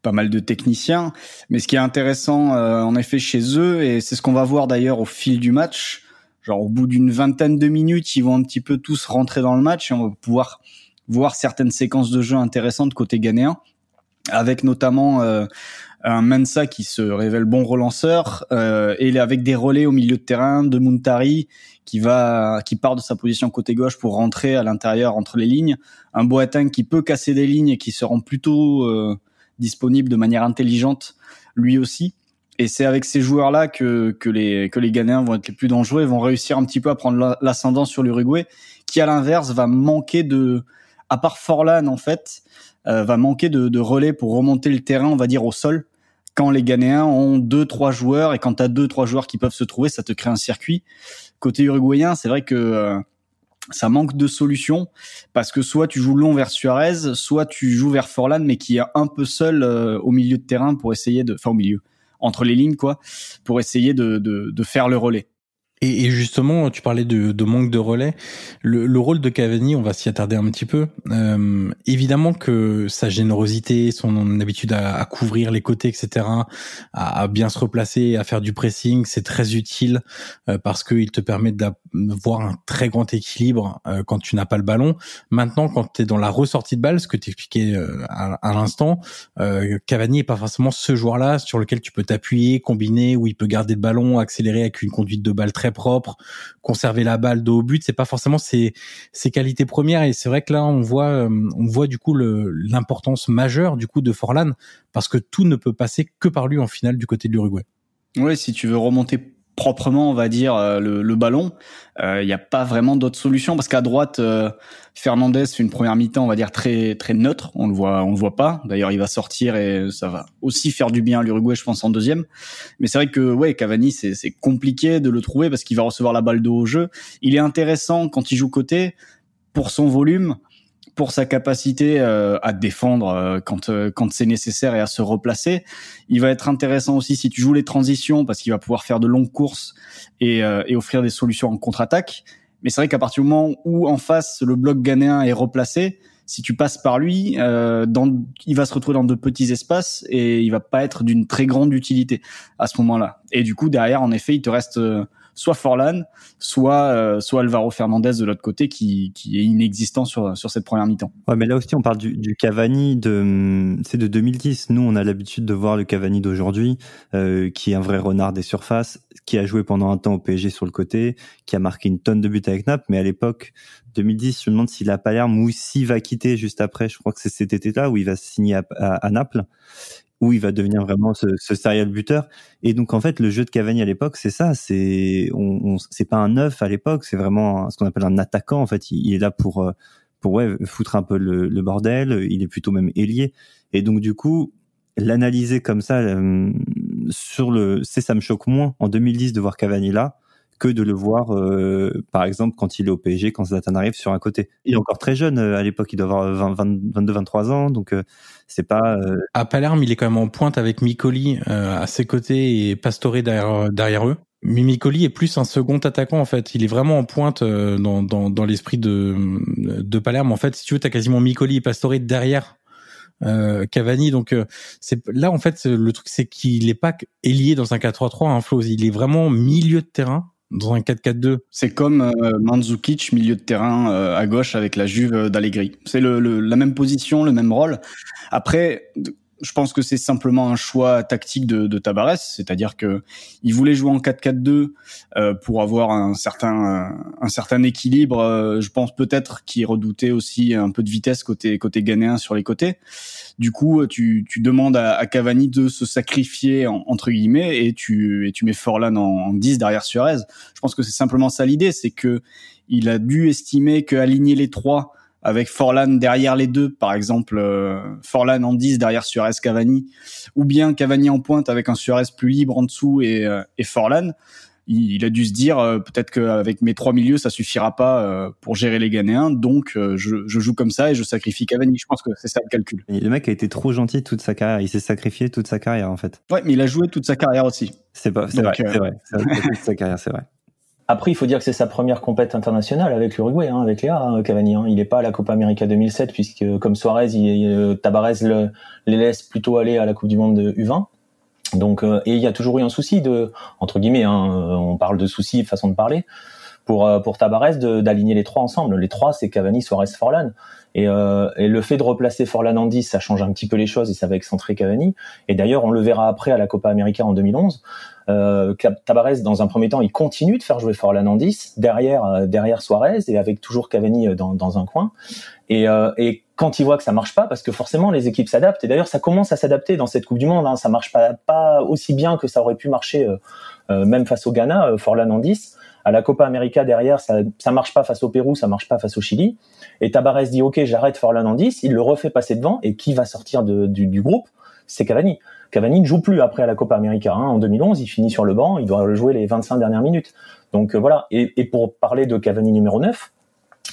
S3: pas mal de techniciens. Mais ce qui est intéressant, euh, en effet, chez eux, et c'est ce qu'on va voir d'ailleurs au fil du match, genre au bout d'une vingtaine de minutes, ils vont un petit peu tous rentrer dans le match et on va pouvoir voir certaines séquences de jeu intéressantes côté ghanéen. avec notamment un Mensa qui se révèle bon relanceur euh, et avec des relais au milieu de terrain de Muntari qui va qui part de sa position côté gauche pour rentrer à l'intérieur entre les lignes, un Boateng qui peut casser des lignes et qui se rend plutôt euh, disponible de manière intelligente lui aussi. Et c'est avec ces joueurs-là que, les Ghanéens vont être les plus dangereux et vont réussir un petit peu à prendre l'ascendant sur l'Uruguay, qui à l'inverse va manquer de, à part Forlan en fait, euh, va manquer de, de relais pour remonter le terrain, on va dire au sol quand les Ghanéens ont deux trois joueurs et quand tu as deux trois joueurs qui peuvent se trouver, ça te crée un circuit. Côté uruguayen, c'est vrai que euh, ça manque de solutions parce que soit tu joues long vers Suarez, soit tu joues vers Forlan mais qui est un peu seul euh, au milieu de terrain pour essayer de enfin au milieu entre les lignes quoi, pour essayer de, de, de faire le relais.
S2: Et, justement, tu parlais de, de manque de relais. Le, le, rôle de Cavani, on va s'y attarder un petit peu. Euh, évidemment que sa générosité, son habitude à, à couvrir les côtés, etc., à, à, bien se replacer, à faire du pressing, c'est très utile euh, parce qu'il te permet d'avoir un très grand équilibre euh, quand tu n'as pas le ballon. Maintenant, quand tu es dans la ressortie de balle, ce que tu expliquais euh, à, à l'instant, euh, Cavani est pas forcément ce joueur-là sur lequel tu peux t'appuyer, combiner, où il peut garder le ballon, accélérer avec une conduite de balle très propre, conserver la balle dos au but, c'est pas forcément ses, qualités premières. Et c'est vrai que là, on voit, euh, on voit du coup l'importance majeure du coup de Forlan parce que tout ne peut passer que par lui en finale du côté de l'Uruguay.
S3: Oui, si tu veux remonter proprement, on va dire, euh, le, le ballon. Il euh, n'y a pas vraiment d'autre solution parce qu'à droite, euh, Fernandez fait une première mi-temps, on va dire très très neutre. On le voit, on le voit pas. D'ailleurs, il va sortir et ça va aussi faire du bien à l'Uruguay, je pense, en deuxième. Mais c'est vrai que ouais, Cavani, c'est c'est compliqué de le trouver parce qu'il va recevoir la balle de haut jeu. Il est intéressant quand il joue côté pour son volume pour sa capacité euh, à défendre euh, quand euh, quand c'est nécessaire et à se replacer. Il va être intéressant aussi si tu joues les transitions parce qu'il va pouvoir faire de longues courses et, et offrir des solutions en contre-attaque. Mais c'est vrai qu'à partir du moment où en face le bloc ghanéen est replacé, si tu passes par lui, dans, il va se retrouver dans de petits espaces et il va pas être d'une très grande utilité à ce moment-là. Et du coup derrière, en effet, il te reste soit Forlan, soit euh, soit Alvaro Fernandez de l'autre côté qui, est inexistant sur sur cette première mi-temps.
S1: Ouais, mais là aussi on parle du, du Cavani de c'est de 2010. Nous on a l'habitude de voir le Cavani d'aujourd'hui euh, qui est un vrai renard des surfaces, qui a joué pendant un temps au PSG sur le côté, qui a marqué une tonne de buts avec Naples, mais à l'époque 2010, je me demande s'il a Palerme ou s'il va quitter juste après. Je crois que c'est cet été-là où il va signer à Naples où il va devenir vraiment ce, ce serial buteur. Et donc en fait, le jeu de Cavani à l'époque, c'est ça, c'est on, on c'est pas un neuf à l'époque, c'est vraiment ce qu'on appelle un attaquant. En fait, il, est là pour euh, pour ouais foutre un peu le, le, bordel. Il est plutôt même ailier. Et donc du coup, l'analyser comme ça euh, sur le, c'est ça me choque moins en 2010 de voir Cavani là que de le voir, euh, par exemple, quand il est au PSG, quand Zlatan arrive sur un côté. Il est encore très jeune euh, à l'époque, il doit avoir 22-23 ans, donc euh, c'est pas.
S2: À Palerme, il est quand même en pointe avec Micoli à ses côtés et Pastore derrière, derrière eux. Mimicoli est plus un second attaquant en fait. Il est vraiment en pointe dans, dans, dans l'esprit de, de Palerme. En fait, si tu veux, t'as quasiment Micoli et Pastore derrière euh, Cavani. Donc c'est là en fait le truc c'est qu'il est pas ailier dans un 4-3-3 un hein, Il est vraiment milieu de terrain dans un 4-4-2.
S3: C'est comme euh, Mandzukic, milieu de terrain euh, à gauche avec la Juve d'Allegri. C'est le, la même position, le même rôle. Après, je pense que c'est simplement un choix tactique de, de Tabarès, c'est-à-dire que il voulait jouer en 4-4-2 euh, pour avoir un certain un certain équilibre. Euh, je pense peut-être qu'il redoutait aussi un peu de vitesse côté côté ghanéen sur les côtés. Du coup, tu, tu demandes à, à, Cavani de se sacrifier entre guillemets et tu et tu mets Forlan en, en 10 derrière Suarez. Je pense que c'est simplement ça l'idée, c'est que il a dû estimer qu'aligner les trois avec Forlan derrière les deux, par exemple euh, Forlan en 10 derrière Suarez Cavani, ou bien Cavani en pointe avec un Suarez plus libre en dessous et, euh, et Forlan, il, a dû se dire euh, peut-être qu'avec mes trois milieux ça suffira pas pour gérer les Ghanéens, donc je, je, joue comme ça et je sacrifie Cavani. Je pense que c'est ça le calcul.
S1: le mec a été trop gentil toute sa carrière, il s'est sacrifié toute sa carrière en fait.
S3: Ouais, mais il a joué toute sa carrière aussi.
S1: C'est pas, c'est vrai, c'est vrai, toute sa carrière, c'est vrai.
S6: Après, il faut dire que c'est sa première compète internationale avec l'Uruguay, hein, avec Léa hein, Cavani. Hein. Il n'est pas à la Copa América 2007 puisque, comme Suarez, euh, Tabarez le, les laisse plutôt aller à la Coupe du Monde de U20. Donc, euh, et il y a toujours eu un souci de, entre guillemets, hein, on parle de soucis, façon de parler, pour euh, pour Tabarez d'aligner les trois ensemble. Les trois, c'est Cavani, Suarez, Forlan. Et, euh, et, le fait de replacer Forlan en 10, ça change un petit peu les choses et ça va excentrer Cavani. Et d'ailleurs, on le verra après à la Copa América en 2011. Euh, dans un premier temps, il continue de faire jouer Forlan en 10, derrière, euh, derrière Suarez et avec toujours Cavani euh, dans, dans un coin. Et, et, quand il voit que ça marche pas, parce que forcément les équipes s'adaptent, et d'ailleurs ça commence à s'adapter dans cette Coupe du Monde, hein, ça marche pas, pas aussi bien que ça aurait pu marcher même face au Ghana, Forlan en 10. À la Copa América derrière, ça, ça marche pas face au Pérou, ça marche pas face au Chili. Et Tabarez dit ok, j'arrête Forlan en 10, il le refait passer devant, et qui va sortir du, groupe? C'est Cavani. Cavani ne joue plus après à la Copa América. Hein. En 2011, il finit sur le banc, il doit jouer les 25 dernières minutes. Donc euh, voilà. Et, pour parler de Cavani numéro 9,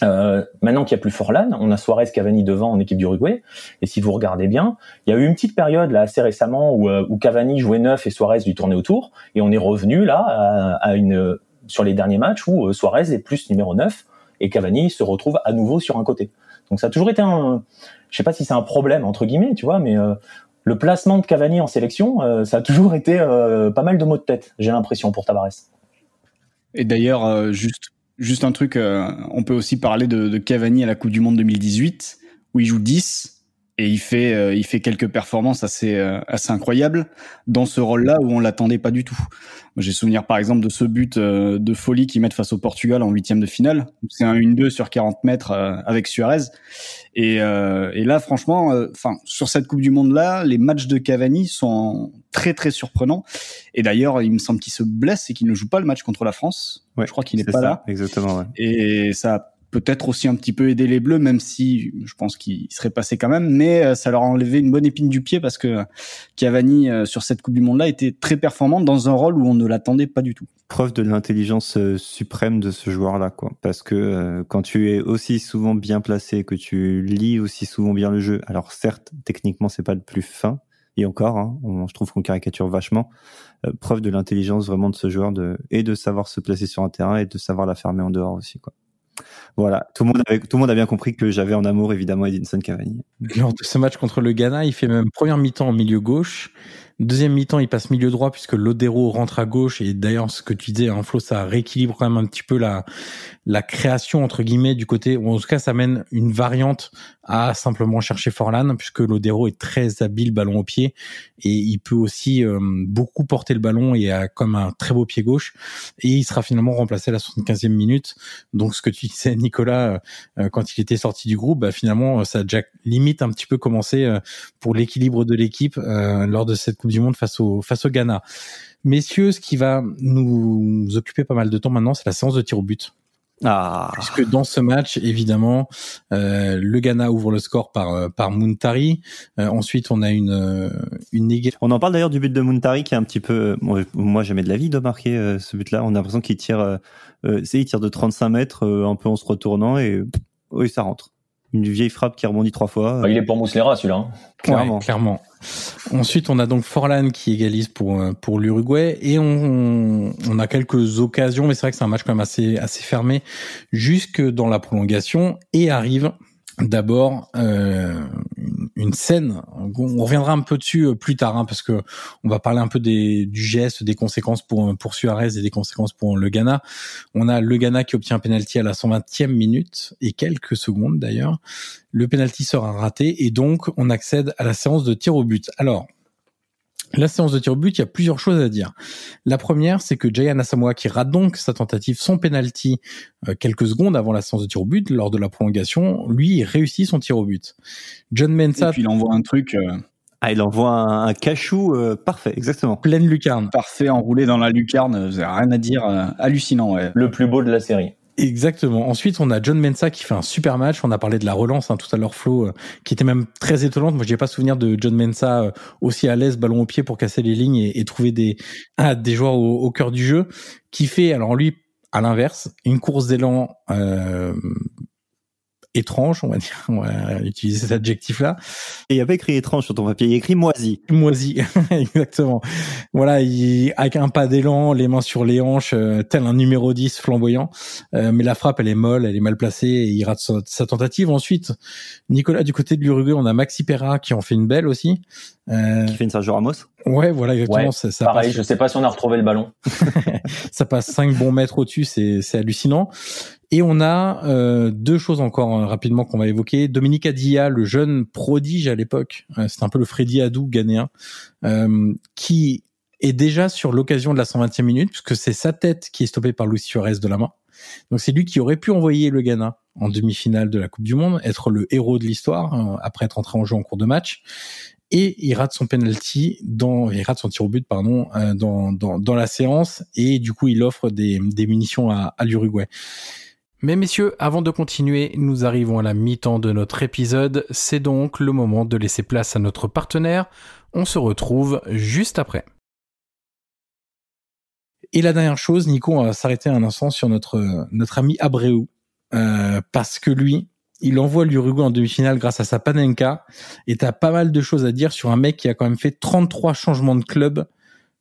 S6: euh, maintenant qu'il n'y a plus Forlan, on a Suarez Cavani devant en équipe d'Uruguay. Et si vous regardez bien, il y a eu une petite période là assez récemment où, euh, Cavani jouait 9 et Suarez lui tournait autour. Et on est revenu là à une sur les derniers matchs où euh, Suarez est plus numéro 9 et Cavani se retrouve à nouveau sur un côté. Donc ça a toujours été un, je sais pas si c'est un problème entre guillemets, tu vois, mais euh, le placement de Cavani en sélection, euh, ça a toujours été pas mal de mots de tête, j'ai l'impression, pour Tavares.
S3: Et d'ailleurs, juste, juste un truc, on peut aussi parler de, de, Cavani à la Coupe du Monde 2018, où il joue 10 et il fait, il fait quelques performances assez, assez incroyables dans ce rôle-là où on l'attendait pas du tout. J'ai souvenir par exemple de ce but de folie qu'ils mettent face au Portugal en huitième de finale. C'est un 1-2 sur 40 mètres avec Suarez. Et, euh, et, là, franchement, enfin, euh, sur cette Coupe du Monde là, les matchs de Cavani sont très très surprenants. Et d'ailleurs, il me semble qu'il se blesse et qu'il ne joue pas le match contre la France.
S1: Ouais,
S3: je crois qu'il n'est pas
S1: ça,
S3: là.
S1: Exactement. Ouais.
S3: Et ça peut-être aussi un petit peu aidé les Bleus, même si je pense qu'il serait passé quand même. Mais euh, ça leur a enlevé une bonne épine du pied parce que Cavani euh, sur cette Coupe du Monde là était très performant dans un rôle où on ne l'attendait pas du tout
S1: preuve de l'intelligence euh, suprême de ce joueur-là, quoi. Parce que quand tu es aussi souvent bien placé, que tu lis aussi souvent bien le jeu, alors certes, techniquement, c'est pas le plus fin, et encore, hein, je trouve qu'on caricature vachement. Preuve de l'intelligence vraiment de ce joueur, de et de savoir se placer sur un terrain et de savoir la fermer en dehors aussi, quoi. Voilà, tout le monde a bien compris que j'avais en amour évidemment Edinson Cavani.
S2: Lors de ce match contre le Ghana, il fait même première mi-temps en milieu gauche. Deuxième mi-temps, il passe milieu droit puisque Lodero rentre à gauche et d'ailleurs ce que tu disais, hein, Flo, ça rééquilibre quand même un petit peu la la création entre guillemets du côté, ou en tout cas ça mène une variante à simplement chercher Forlan puisque Lodero est très habile ballon au pied et il peut aussi euh, beaucoup porter le ballon et a comme un très beau pied gauche et il sera finalement remplacé à la 75e minute. Donc ce que tu disais Nicolas euh, quand il était sorti du groupe, bah, finalement ça a déjà limite un petit peu commencé euh, pour l'équilibre de l'équipe euh, lors de cette du Monde face au face au Ghana. Messieurs, ce qui va nous occuper pas mal de temps maintenant, c'est la séance de tir au but.
S1: Ah.
S2: Puisque dans ce match, évidemment, euh, le Ghana ouvre le score par euh, par Muntari. Euh, ensuite, on a une une.
S1: On en parle d'ailleurs du but de Muntari qui est un petit peu. Bon, moi, jamais de la vie de marquer euh, ce but-là. On a l'impression qu'il tire. C'est il tire de 35 mètres, un peu en se retournant et oui, ça rentre. Une vieille frappe qui rebondit trois fois.
S6: Bah, il est pour Mouslera celui-là. Hein.
S2: Clairement. Ouais, clairement. Ensuite, on a donc Forlan qui égalise pour pour l'Uruguay et on, on a quelques occasions, mais c'est vrai que c'est un match quand même assez assez fermé jusque dans la prolongation et arrive d'abord euh, une scène. On reviendra un peu dessus plus tard, hein, parce que on va parler un peu des, du geste, des conséquences pour pour Suarez et des conséquences pour le Ghana. On a le Ghana qui obtient un penalty à la 120e minute et quelques secondes d'ailleurs. Le penalty sera raté et donc on accède à la séance de tir au but. Alors la séance de tir au but, il y a plusieurs choses à dire. La première, c'est que Jayan Asamoah, qui rate donc sa tentative, son penalty, euh, quelques secondes avant la séance de tir au but, lors de la prolongation, lui, il réussit son tir au but. John Mensah...
S3: Et puis il envoie un truc... Euh...
S1: Ah, il envoie un, un cachou euh, parfait, exactement.
S2: Pleine lucarne.
S3: Parfait, enroulé dans la lucarne, rien à dire, euh, hallucinant, ouais.
S6: Le plus beau de la série.
S2: Exactement. Ensuite, on a John Mensah qui fait un super match. On a parlé de la relance hein, tout à l'heure, Flo, euh, qui était même très étonnante. Moi, j'ai pas souvenir de John Mensah euh, aussi à l'aise, ballon au pied pour casser les lignes et, et trouver des ah, des joueurs au, au, cœur du jeu. Qui fait, alors lui, à l'inverse, une course d'élan euh, étrange, on va dire, on va utiliser cet adjectif-là.
S1: Et il n'y a pas écrit étrange sur ton papier, il y a écrit moisi.
S2: Moisi, exactement. Voilà, il, avec un pas d'élan, les mains sur les hanches, euh, tel un numéro 10 flamboyant. Euh, mais la frappe, elle est molle, elle est mal placée et il rate sa, sa tentative. Ensuite, Nicolas, du côté de l'Uruguay, on a Maxi Perra qui en fait une belle aussi.
S1: Euh, qui fait une Sergio Ramos
S2: Ouais, voilà, exactement.
S6: Ouais,
S2: ça, ça
S6: pareil,
S2: passe,
S6: je sais pas si on a retrouvé le ballon.
S2: ça passe 5 bons mètres au-dessus, c'est, c'est hallucinant. Et on a euh, deux choses encore hein, rapidement qu'on va évoquer. Dominique Adia, le jeune prodige à l'époque, euh, c'est un peu le Freddy Adou ghanéen, euh, qui est déjà sur l'occasion de la 120e minute, puisque c'est sa tête qui est stoppée par Luis Suarez de la main. Donc c'est lui qui aurait pu envoyer le Ghana en demi-finale de la Coupe du Monde, être le héros de l'histoire euh, après être entré en jeu en cours de match. Et il rate son penalty dans, il rate son tir au but, pardon, euh, dans, dans, dans la séance, et du coup il offre des, des munitions à, à l'Uruguay. Mais messieurs, avant de continuer, nous arrivons à la mi-temps de notre épisode. C'est donc le moment de laisser place à notre partenaire. On se retrouve juste après. Et la dernière chose, Nico, on va s'arrêter un instant sur notre notre ami Abreu, euh, parce que lui, il envoie l'Uruguay en demi-finale grâce à sa Panenka. Et t'as pas mal de choses à dire sur un mec qui a quand même fait 33 changements de club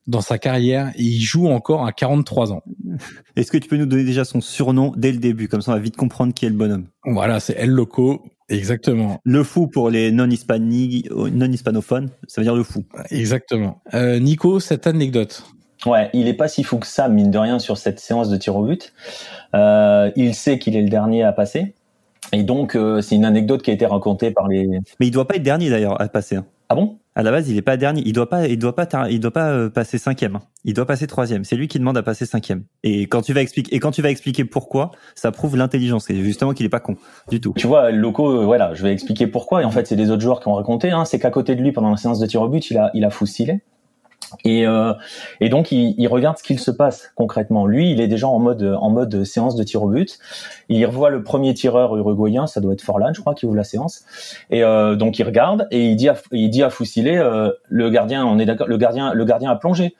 S2: dans sa carrière et il joue encore à 43 ans.
S1: Est-ce que tu peux nous donner déjà son surnom dès le début Comme ça, on va vite comprendre qui est le bonhomme?
S2: Voilà, c'est El Loco. Exactement.
S1: Le fou pour les non-hispanophones, ça veut dire le fou.
S2: Exactement. Euh, Nico, cette anecdote.
S6: Ouais, il est pas si fou que ça, mine de rien, sur cette séance de tir au but. Euh, il sait qu'il est le dernier à passer. Et donc, euh, c'est une anecdote qui a été racontée par les...
S1: Mais il doit pas être dernier d'ailleurs à passer. hein.
S6: Ah bon?
S1: À la base, il est pas dernier. Il doit pas, il doit pas, il doit pas euh, passer cinquième. hein. Il doit passer troisième. C'est lui qui demande à passer cinquième. Et quand tu vas expliquer, et quand tu vas expliquer pourquoi, ça prouve l'intelligence. Et justement qu'il est pas con du tout.
S6: Tu vois, Loco, euh, voilà, je vais expliquer pourquoi. Et en fait, c'est des autres joueurs qui ont raconté. Hein, c'est qu'à côté de lui, pendant la séance de tir au but, il a, il a. Et, euh, et donc, il, il regarde ce qu'il se passe concrètement. Lui, il est déjà en mode, en mode séance de tir au but. Il revoit le premier tireur uruguayen, ça doit être Forlan, je crois, qui ouvre la séance. Et euh, donc, il regarde et il dit à, il dit à euh, le gardien, on est d'accord, le gardien, le gardien a plongé.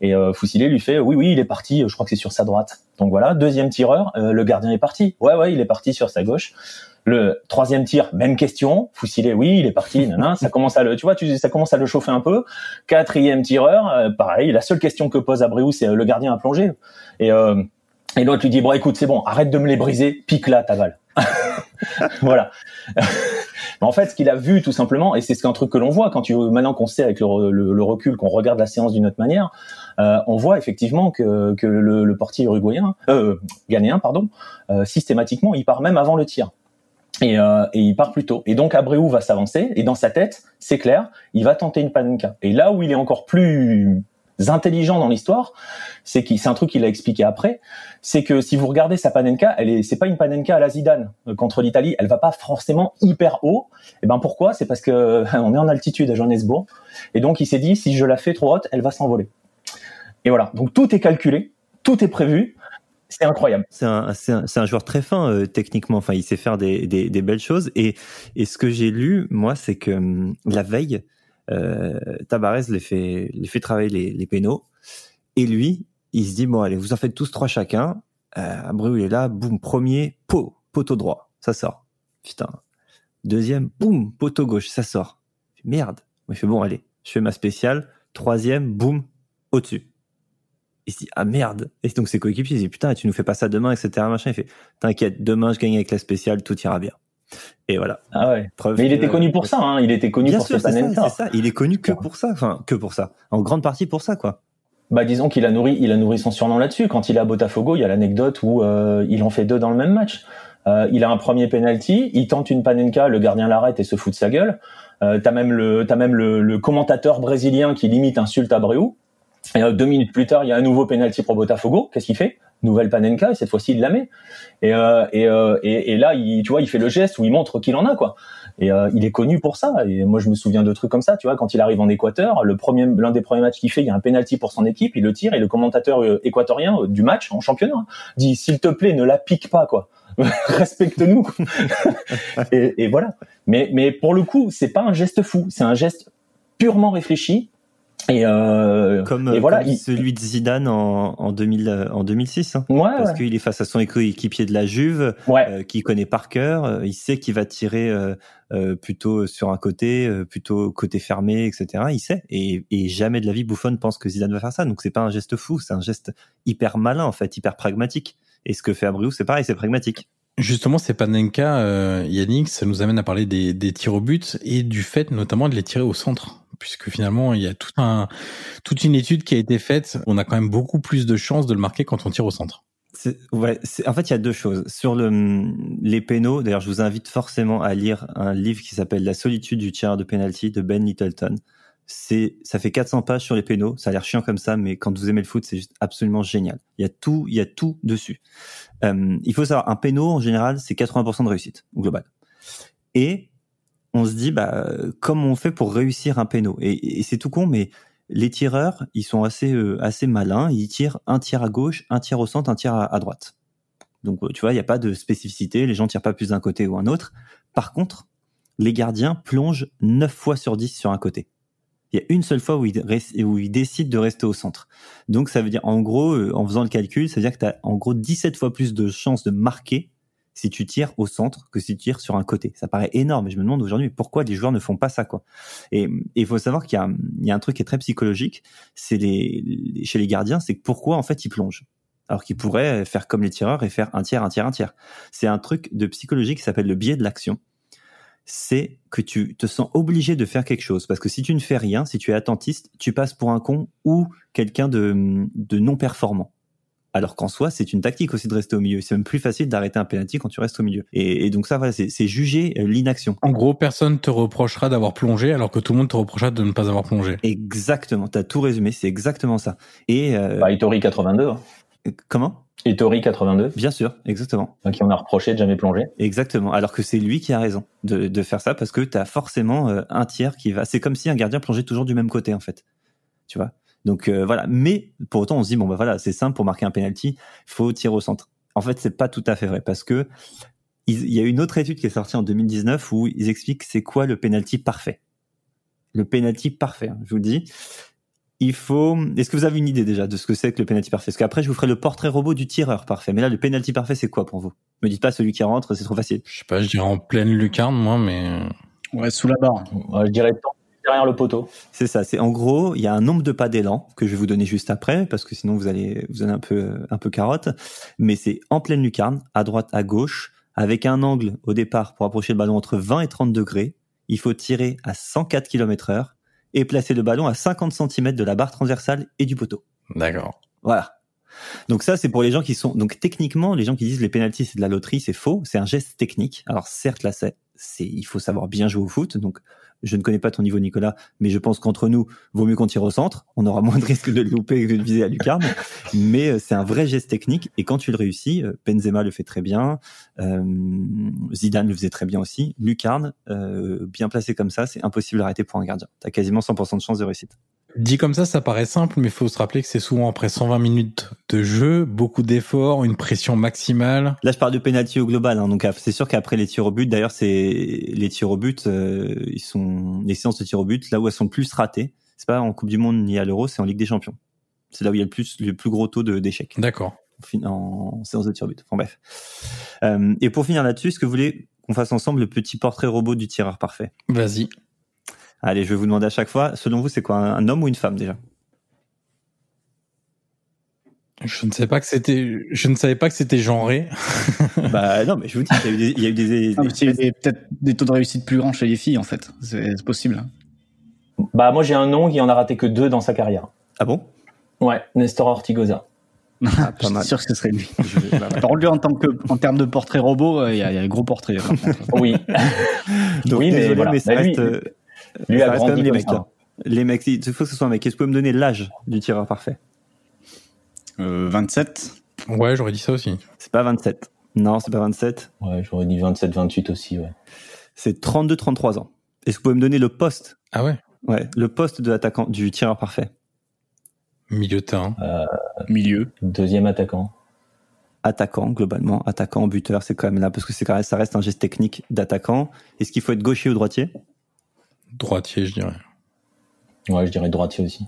S6: Et euh, Foussile lui fait, oui, oui, il est parti. Je crois que c'est sur sa droite. Donc voilà, deuxième tireur, euh, le gardien est parti. Ouais, ouais, il est parti sur sa gauche. Le troisième tir, même question. Foussile, oui, il est parti. Nanana, ça commence à le, tu vois, tu, ça commence à le chauffer un peu. Quatrième tireur, euh, pareil. La seule question que pose Abreu, c'est euh, le gardien a plongé. Et euh, et l'autre lui dit bon, écoute, c'est bon, arrête de me les briser, pique là ta balle. voilà. En fait, ce qu'il a vu tout simplement, et c'est un truc que l'on voit quand tu maintenant qu'on sait avec le, le- le recul, qu'on regarde la séance d'une autre manière, euh, on voit effectivement que, que le, le portier uruguayen, euh, ghanéen, pardon, euh, systématiquement, il part même avant le tir. Et, euh, et il part plus tôt. Et donc Abreu va s'avancer, et dans sa tête, c'est clair, il va tenter une panenka. Et là où il est encore plus intelligent dans l'histoire, c'est qu'il, c'est un truc qu'il a expliqué après, c'est que si vous regardez sa panenka, elle est, c'est pas une panenka à la Zidane euh, contre l'Italie, elle va pas forcément hyper haut. Et ben pourquoi? C'est parce que on est en altitude à Johannesburg, et donc il s'est dit si je la fais trop haute, elle va s'envoler. Et voilà, donc tout est calculé, tout est prévu, c'est incroyable.
S1: C'est un, un, un joueur très fin euh, techniquement. Enfin, il sait faire des, des, des belles choses. Et, et ce que j'ai lu, moi, c'est que hum, la veille, euh, Tabarez les fait, les fait travailler les, les pénaux. Et lui, il se dit bon, allez, vous en faites tous trois chacun. Euh, Abreu, il est là, boum, premier, pot, poteau droit, ça sort. Putain. Deuxième, boum, poteau gauche, ça sort. Merde. Il fait bon, allez, je fais ma spéciale. Troisième, boum, au-dessus. Il se dit ah merde et donc ses coéquipiers disent putain tu nous fais pas ça demain etc machin il fait t'inquiète demain je gagne avec la spéciale tout ira bien et voilà
S6: Ah ouais.
S1: preuve
S6: Mais il était connu pour ça, hein. il était connu
S1: bien
S6: pour
S1: sûr c'est ça, ça il est connu que pour ça enfin que pour ça en grande partie pour ça quoi
S6: Bah disons qu'il a nourri, il a nourri son surnom là-dessus. Quand il est à Botafogo, il y a l'anecdote où euh, il en fait deux dans le même match. Euh, il a un premier penalty, il tente une panenka, le gardien l'arrête et se fout de sa gueule. Euh, t'as même le, t'as même le, le commentateur brésilien qui limite insulte Abreu. Et euh, deux minutes plus tard, il y a un nouveau penalty pour Botafogo. Qu'est-ce qu'il fait? Nouvelle panenka et cette fois-ci il la met. Et, euh, et, euh, et, là, il, tu vois, il fait le geste où il montre qu'il en a quoi. Et euh, il est connu pour ça. Et moi, je me souviens de trucs comme ça. Tu vois, quand il arrive en Équateur, le premier, l'un des premiers matchs qu'il fait, il y a un penalty pour son équipe, il le tire et le commentateur euh, équatorien euh, du match en championnat hein, dit s'il te plaît, ne la pique pas quoi. Respecte-nous. et, et voilà. Mais, mais pour le coup, c'est pas un geste fou. C'est un geste purement réfléchi. Et, euh,
S1: Comme,
S6: et voilà,
S1: comme
S6: il-
S1: celui de Zidane en, en, 2000, euh, en 2006. hein.
S6: ouais,
S1: Parce
S6: ouais,
S1: qu'il est face à son coéquipier de la Juve,
S6: ouais.
S1: euh, qu'il connaît par cœur. euh, il sait qu'il va tirer euh, euh, plutôt sur un côté, euh, plutôt côté fermé, etc. Il sait. Et, et jamais de la vie Buffon pense que Zidane va faire ça. Donc c'est pas un geste fou, c'est un geste hyper malin en fait, hyper pragmatique. Et ce que fait Abreu, c'est pareil, c'est pragmatique.
S2: Justement, ces Panenka, euh, Yannick, ça nous amène à parler des, des tirs au but et du fait notamment de les tirer au centre. Puisque finalement, il y a tout un, toute une étude qui a été faite. On a quand même beaucoup plus de chances de le marquer quand on tire au centre.
S1: Ouais, en fait, il y a deux choses. Sur le, les pénaux, d'ailleurs, je vous invite forcément à lire un livre qui s'appelle La solitude du tireur de penalty de Ben Littleton. C'est, ça fait 400 pages sur les pénaux. Ça a l'air chiant comme ça, mais quand vous aimez le foot, c'est juste absolument génial. Il y a tout, il y a tout dessus. Euh, il faut savoir, un pénaux, en général, c'est 80% de réussite, au global. Et on se dit, bah, comment on fait pour réussir un pénaux? Et, et c'est tout con, mais les tireurs, ils sont assez euh, assez malins. Ils tirent un tir à gauche, un tir au centre, un tir à, à droite. Donc euh, tu vois, il n'y a pas de spécificité. Les gens tirent pas plus d'un côté ou un autre. Par contre, les gardiens plongent 9 fois sur 10 sur un côté. Il y a une seule fois où res- où ils décident de rester au centre. Donc ça veut dire, en gros, euh, en faisant le calcul, ça veut dire que tu as en gros 17 fois plus de chances de marquer si tu tires au centre que si tu tires sur un côté. Ça paraît énorme. Et je me demande aujourd'hui pourquoi les joueurs ne font pas ça, quoi? Et il faut savoir qu'il y a, il y a un truc qui est très psychologique. C'est les, chez les gardiens, c'est pourquoi en fait ils plongent alors qu'ils pourraient faire comme les tireurs et faire un tiers, un tiers, un tiers. C'est un truc de psychologie qui s'appelle le biais de l'action. C'est que tu te sens obligé de faire quelque chose parce que si tu ne fais rien, si tu es attentiste, tu passes pour un con ou quelqu'un de, de non performant. Alors qu'en soi, c'est une tactique aussi de rester au milieu. C'est même plus facile d'arrêter un penalty quand tu restes au milieu. Et, et donc ça, voilà, c'est juger euh, l'inaction.
S2: En gros, personne te reprochera d'avoir plongé alors que tout le monde te reprochera de ne pas avoir plongé.
S1: Exactement, t'as tout résumé, c'est exactement ça. Et euh,
S6: Bah, Itori 82. hein.
S1: comment?
S6: Itori 82,
S1: Bien sûr, exactement,
S6: à qui on a reproché de jamais plonger.
S1: exactement. Alors que c'est lui qui a raison de, de faire ça parce que t'as forcément euh, un tiers qui va. C'est comme si un gardien plongeait toujours du même côté en fait, tu vois? Donc euh, voilà. Mais pour autant, on se dit bon bah voilà, c'est simple pour marquer un penalty, faut tirer au centre. En fait, c'est pas tout à fait vrai parce que il il y a une autre étude qui est sortie en 2019 où ils expliquent c'est quoi le penalty parfait. Le penalty parfait, hein, je vous le dis. Il faut. Est-ce que vous avez une idée déjà de ce que c'est que le penalty parfait? Parce qu'après, je vous ferai le portrait robot du tireur parfait. Mais là, le penalty parfait, c'est quoi pour vous? Me dites pas celui qui rentre, c'est trop facile.
S2: Je sais pas, je dirais en pleine lucarne, moi, mais
S3: Ouais, sous la barre.
S6: Ouais, je dirais derrière le poteau.
S1: C'est ça. C'est en gros, il y a un nombre de pas d'élan que je vais vous donner juste après, parce que sinon vous allez vous allez un peu un peu carotte. Mais c'est en pleine lucarne, à droite, à gauche, avec un angle au départ pour approcher le ballon entre 20 et 30 degrés. Il faut tirer à 104 km heure et placer le ballon à 50 cm de la barre transversale et du poteau.
S2: d'accord.
S1: Voilà. Donc ça, c'est pour les gens qui sont. Donc techniquement, les gens qui disent les pénalties c'est de la loterie, c'est faux. C'est un geste technique. Alors certes, là, c'est, c'est, il faut savoir bien jouer au foot. Donc je ne connais pas ton niveau, Nicolas, mais je pense qu'entre nous, vaut mieux qu'on tire au centre. On aura moins de risque de le louper que de viser à lucarne. mais euh, c'est un vrai geste technique. Et quand tu le réussis, euh, Benzema le fait très bien. euh, Zidane le faisait très bien aussi. Lucarne, euh, bien placé comme ça, c'est impossible d'arrêter pour un gardien. T'as quasiment 100% de chance de réussite.
S2: Dit comme ça, ça paraît simple, mais il faut se rappeler que c'est souvent après 120 minutes de jeu, beaucoup d'efforts, une pression maximale.
S1: Là, je parle de penalty au global, hein, donc c'est sûr qu'après les tirs au but, d'ailleurs, c'est les tirs au but, euh, ils sont les séances de tirs au but, là où elles sont le plus ratées, c'est pas en Coupe du Monde ni à l'Euro, c'est en Ligue des Champions. C'est là où il y a le plus le plus gros taux de d'échecs
S2: D'accord.
S1: en séance de tir au but. Enfin bref. Euh, et pour finir là-dessus, est-ce que vous voulez qu'on fasse ensemble le petit portrait robot du tireur parfait?
S2: Vas-y.
S1: Allez, je vais vous demander à chaque fois, selon vous, c'est quoi un, homme ou une femme déjà?
S2: Je ne sais pas que c'était, je ne savais pas que c'était genré.
S1: Bah non, mais je vous dis, il y a eu des, il y a eu des,
S3: Ah, a des- peut-être des taux de réussite plus grands chez les filles, en fait. C'est c'est possible. hein.
S6: Bah, moi, j'ai un nom qui en a raté que deux dans sa carrière.
S1: ah bon?
S6: Ouais, Nestor Ortigosa.
S1: Ah,
S3: Je suis sûr que ce serait lui.
S1: Bah, ouais.
S3: Par contre, lui, en, tant que, en termes de portrait robot, euh, il y, a il y a un gros portrait.
S6: Oui.
S1: Donc,
S6: Oui, mais
S1: désolé,
S6: voilà.
S1: mais ça
S6: Bah, lui-
S1: reste, euh,
S6: Lui
S1: ça
S6: a
S1: reste quand
S6: grandi
S1: même les mecs. hein. Les mecs, il faut que ce soit un mec. Est-ce que vous pouvez me donner l'âge du tireur parfait
S3: Euh, 27.
S2: Ouais, j'aurais dit ça aussi.
S1: C'est pas 27. Non, c'est pas 27.
S6: Ouais, j'aurais dit 27-28 aussi, ouais.
S1: C'est 32-33 ans. Est-ce que vous pouvez me donner le poste
S2: Ah ouais.
S1: Ouais, le poste de l'attaquant du tireur parfait.
S2: Milieu de terrain.
S3: Milieu.
S6: Deuxième attaquant.
S1: Attaquant, globalement. Attaquant, buteur, c'est quand même là, parce que c'est quand même, ça reste un geste technique d'attaquant. Est-ce qu'il faut être gaucher ou droitier
S2: Droitier, je dirais.
S6: Ouais, je dirais droitier aussi.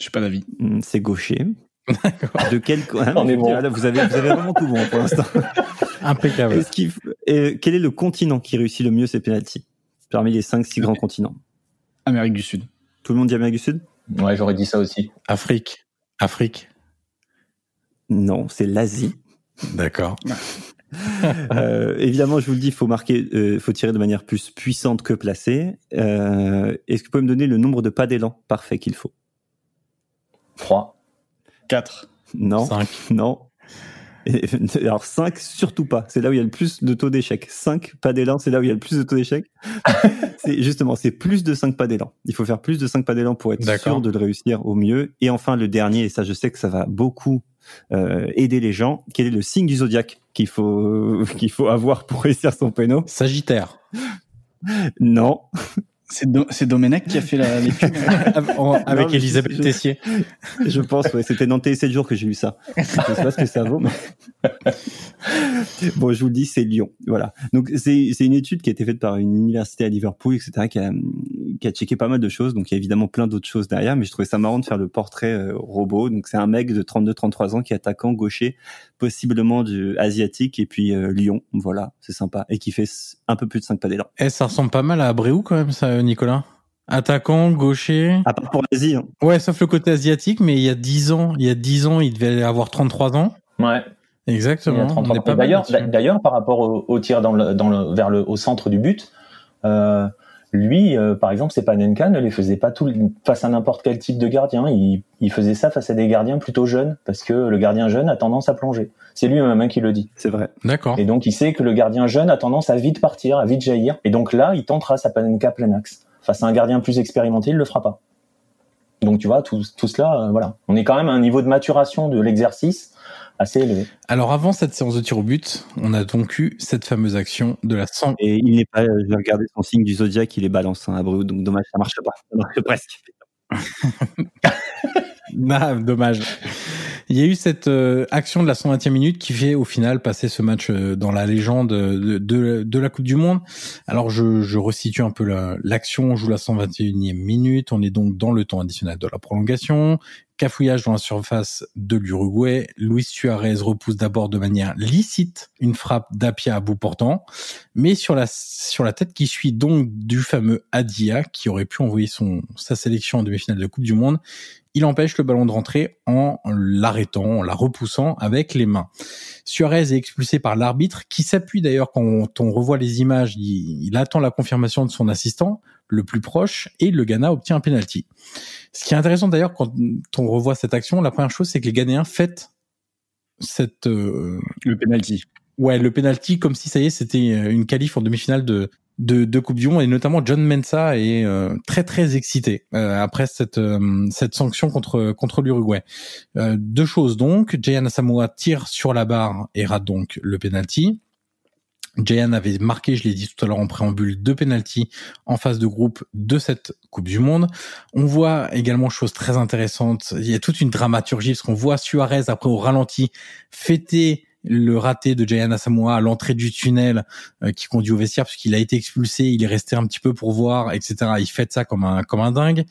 S3: J'ai pas d'avis.
S1: Hmm, C'est gaucher. De quel ah
S6: On est bon.
S1: voilà, vous avez vous avez vraiment tout bon pour l'instant.
S2: Impeccable.
S1: F- euh, quel est le continent qui réussit le mieux ses pénalties? Parmi les cinq six grands continents
S3: Amérique du Sud.
S1: Tout le monde dit Amérique du Sud?
S6: Ouais, j'aurais dit ça aussi.
S2: Afrique. Afrique.
S1: Non, c'est l'Asie.
S2: D'accord.
S1: Euh, évidemment, je vous le dis, il faut marquer, euh, faut tirer de manière plus puissante que placée. Euh, Est-ce que vous pouvez me donner le nombre de pas d'élan parfait qu'il faut?
S6: 3.
S3: 4.
S1: Non,
S2: 5.
S1: non. Et- alors 5, surtout pas. C'est là où il y a le plus de taux d'échec. 5 pas d'élan, c'est là où il y a le plus de taux d'échec. c'est justement, c'est plus de 5 pas d'élan. Il faut faire plus de 5 pas d'élan pour être sûr de le réussir au mieux. Et enfin, le dernier, et ça je sais que ça va beaucoup euh, aider les gens, quel est le signe du zodiaque qu'il faut qu'il faut avoir pour réussir son péno?
S2: Sagittaire.
S1: Non.
S3: C'est Do- c'est Domenech qui a fait la- l'étude.
S2: En- Avec
S1: mais
S2: Elisabeth
S1: je-
S2: Tessier.
S1: Je pense, ouais, c'était dans TC jours que j'ai lu ça. Je sais pas ce que ça vaut. mais- bon, je vous le dis, c'est Lyon. Voilà. Donc, c'est c'est une étude qui a été faite par une université à Liverpool, etc., qui a, qui a checké pas mal de choses. Donc, il y a évidemment plein d'autres choses derrière, mais je trouvais ça marrant de faire le portrait euh, robot. Donc, c'est un mec de 32-33 ans qui est attaquant gaucher, possiblement du asiatique, et puis euh, Lyon. Voilà, c'est sympa. Et qui fait un peu plus de 5 pas d'élan.
S2: Eh, ça ressemble pas mal à Abréou quand même, ça, Nicolas. Attaquant, gaucher.
S1: À part pour l'Asie, hein.
S2: Ouais, sauf le côté asiatique, mais il y a 10 ans, il y a 10 ans, il devait avoir 33 ans.
S6: Ouais. Il y
S2: Exactement.
S6: a 33.
S2: On est pas mal
S6: D'ailleurs, d'ailleurs, par rapport au, au tir dans le, dans le, vers le, au centre du but, euh, lui, euh, par exemple, c'est Panenka ne les faisait pas tout face à n'importe quel type de gardien. Il, il faisait ça face à des gardiens plutôt jeunes, parce que le gardien jeune a tendance à plonger. C'est lui-même hein, qui le dit.
S1: c'est vrai.
S2: D'accord.
S6: Et donc, il sait que le gardien jeune a tendance à vite partir, à vite jaillir. Et donc là, il tentera sa Panenka plein axe. Face à un gardien plus expérimenté, il le fera pas. Donc, tu vois, tout, tout cela, euh, voilà. On est quand même à un niveau de maturation de l'exercice assez élevé.
S2: Alors avant cette séance de tir au but, on a donc eu cette fameuse action de la 100.
S1: Et il n'est pas, je vais regarder son signe du zodiaque, il est balance, hein, Abreu, donc dommage, ça marche pas. Ça marche presque.
S2: Dommage. Il y a eu cette euh, action de la 120e minute qui fait au final passer ce match euh, dans la légende de, de, de la Coupe du Monde. Alors je, je resitue un peu la- l'action. On joue la 121e minute. On est donc dans le temps additionnel de la prolongation. Cafouillage dans la surface de l'Uruguay. Luis Suarez repousse d'abord de manière licite une frappe d'Apia à bout portant, mais sur la sur la tête qui suit donc du fameux Adia qui aurait pu envoyer son sa sélection en demi-finale de Coupe du Monde il empêche le ballon de rentrer en l'arrêtant, en la repoussant avec les mains. Suarez est expulsé par l'arbitre, qui s'appuie d'ailleurs quand on revoit les images, il, il attend la confirmation de son assistant, le plus proche, et le Ghana obtient un penalty. Ce qui est intéressant d'ailleurs quand on revoit cette action, la première chose c'est que les Ghanéens fêtent cette euh,
S3: Le penalty.
S2: Ouais, le penalty comme si ça y est, c'était euh, une qualif en demi-finale de de, de Coupe du Monde et notamment John Mensa est euh, très très excité euh, après cette euh, cette sanction contre contre l'Uruguay. Euh, deux choses donc, Jayan Asamoah tire sur la barre et rate donc le penalty. Jayan avait marqué, je l'ai dit tout à l'heure en préambule, deux penalties en phase de groupe de cette Coupe du Monde. On voit également chose très intéressante, il y a toute une dramaturgie parce qu'on voit Suarez après au ralenti fêter le raté de Jayan Asamoah à l'entrée du tunnel euh, qui conduit au vestiaire puisqu'il a été expulsé, il est resté un petit peu pour voir, etc. Il fête ça comme un comme un dingue.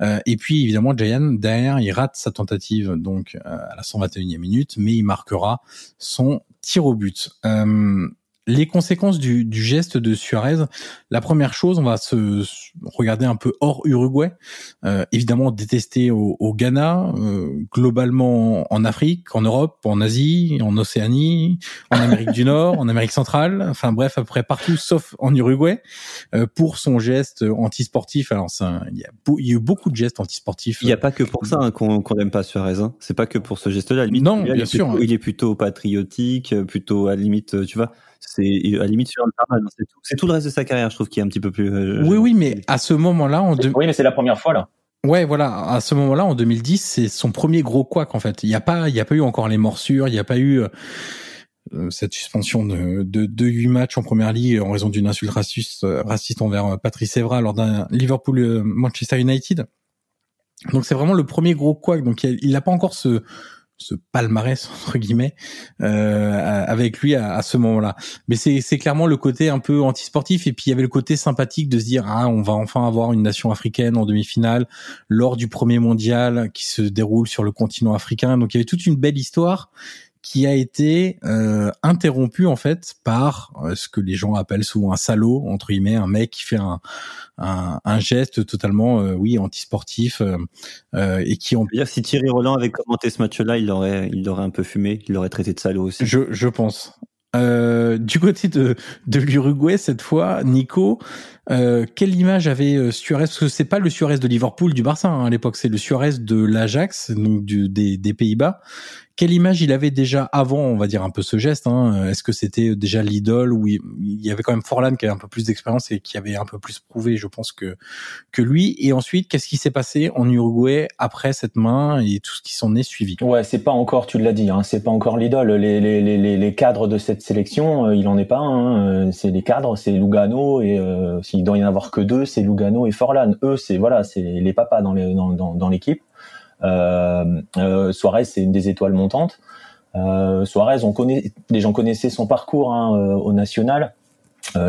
S2: Euh, et puis évidemment Jayan derrière il rate sa tentative donc euh, à la 121e minute, mais il marquera son tir au but. Les conséquences du, du geste de Suarez, la première chose, on va se se regarder un peu hors Uruguay. Euh, évidemment détesté au, au Ghana, euh, globalement en Afrique, en Europe, en Asie, en Océanie, en Amérique du Nord, en Amérique centrale, enfin bref, à peu près partout sauf en Uruguay, euh, pour son geste antisportif. Alors il y, il y a eu beaucoup de gestes antisportifs.
S1: Il n'y a pas que pour ça hein, qu'on n'aime pas Suarez. Hein. C'est pas que pour ce geste-là.
S2: Non,
S1: il
S2: bien
S1: est
S2: sûr.
S1: plutôt- il est plutôt patriotique, euh, plutôt à la limite, euh, tu vois. C'est à la limite sur c'est tout. C'est tout le reste de sa carrière, je trouve, qui est un petit peu plus. euh,
S2: Oui, oui, mais à ce moment-là, en deux-
S6: Oui, mais c'est la première fois là.
S2: Ouais, voilà. À ce moment-là, en 2010, c'est son premier gros couac en fait. Il n'y a pas, il y a pas eu encore les morsures, il n'y a pas eu euh, euh, cette suspension de, de, de 8 matchs en première ligue en raison d'une insulte raciste, euh, raciste envers Patrice Evra lors d'un Liverpool Manchester United. Donc c'est vraiment le premier gros couac. Donc il n'a pas encore ce ce palmarès entre guillemets euh, avec lui à, ce moment-là. Mais c'est c'est clairement le côté un peu antisportif et puis il y avait le côté sympathique de se dire ah on va enfin avoir une nation africaine en demi-finale lors du premier mondial qui se déroule sur le continent africain. Donc il y avait toute une belle histoire qui a été euh, interrompu en fait par euh, ce que les gens appellent souvent un salaud entre guillemets, un mec qui fait un un, un geste totalement euh, oui antisportif euh, euh, et qui
S1: peut dire si Thierry Roland avait commenté ce match-là, il aurait il aurait un peu fumé, il l'aurait traité de salaud aussi.
S2: Je je pense. Euh, du côté de, de l'Uruguay cette fois, Nico, euh, quelle image avait Suarez? Parce que c'est pas le Suarez de Liverpool du Barça hein, à l'époque, c'est le Suarez de l'Ajax, donc du, des, des Pays-Bas, quelle image il avait déjà avant, on va dire un peu ce geste hein? Est-ce que c'était déjà l'idole ou il y avait quand même Forlan qui avait un peu plus d'expérience et qui avait un peu plus prouvé, je pense que que lui. Et ensuite, qu'est-ce qui s'est passé en Uruguay après cette main et tout ce qui s'en est suivi?
S6: Ouais, c'est pas encore, tu l'as dit, hein, c'est pas encore l'idole. Les, les, les, les, cadres de cette sélection, euh, il en est pas. Hein, c'est les cadres, c'est Lugano et euh, s'il doit y en avoir que deux, c'est Lugano et Forlan. Eux, c'est voilà, c'est les papas dans l'équipe. Euh, euh, Suarez, c'est une des étoiles montantes. Euh, Suarez, on connaît, les gens connaissaient son parcours hein, au national,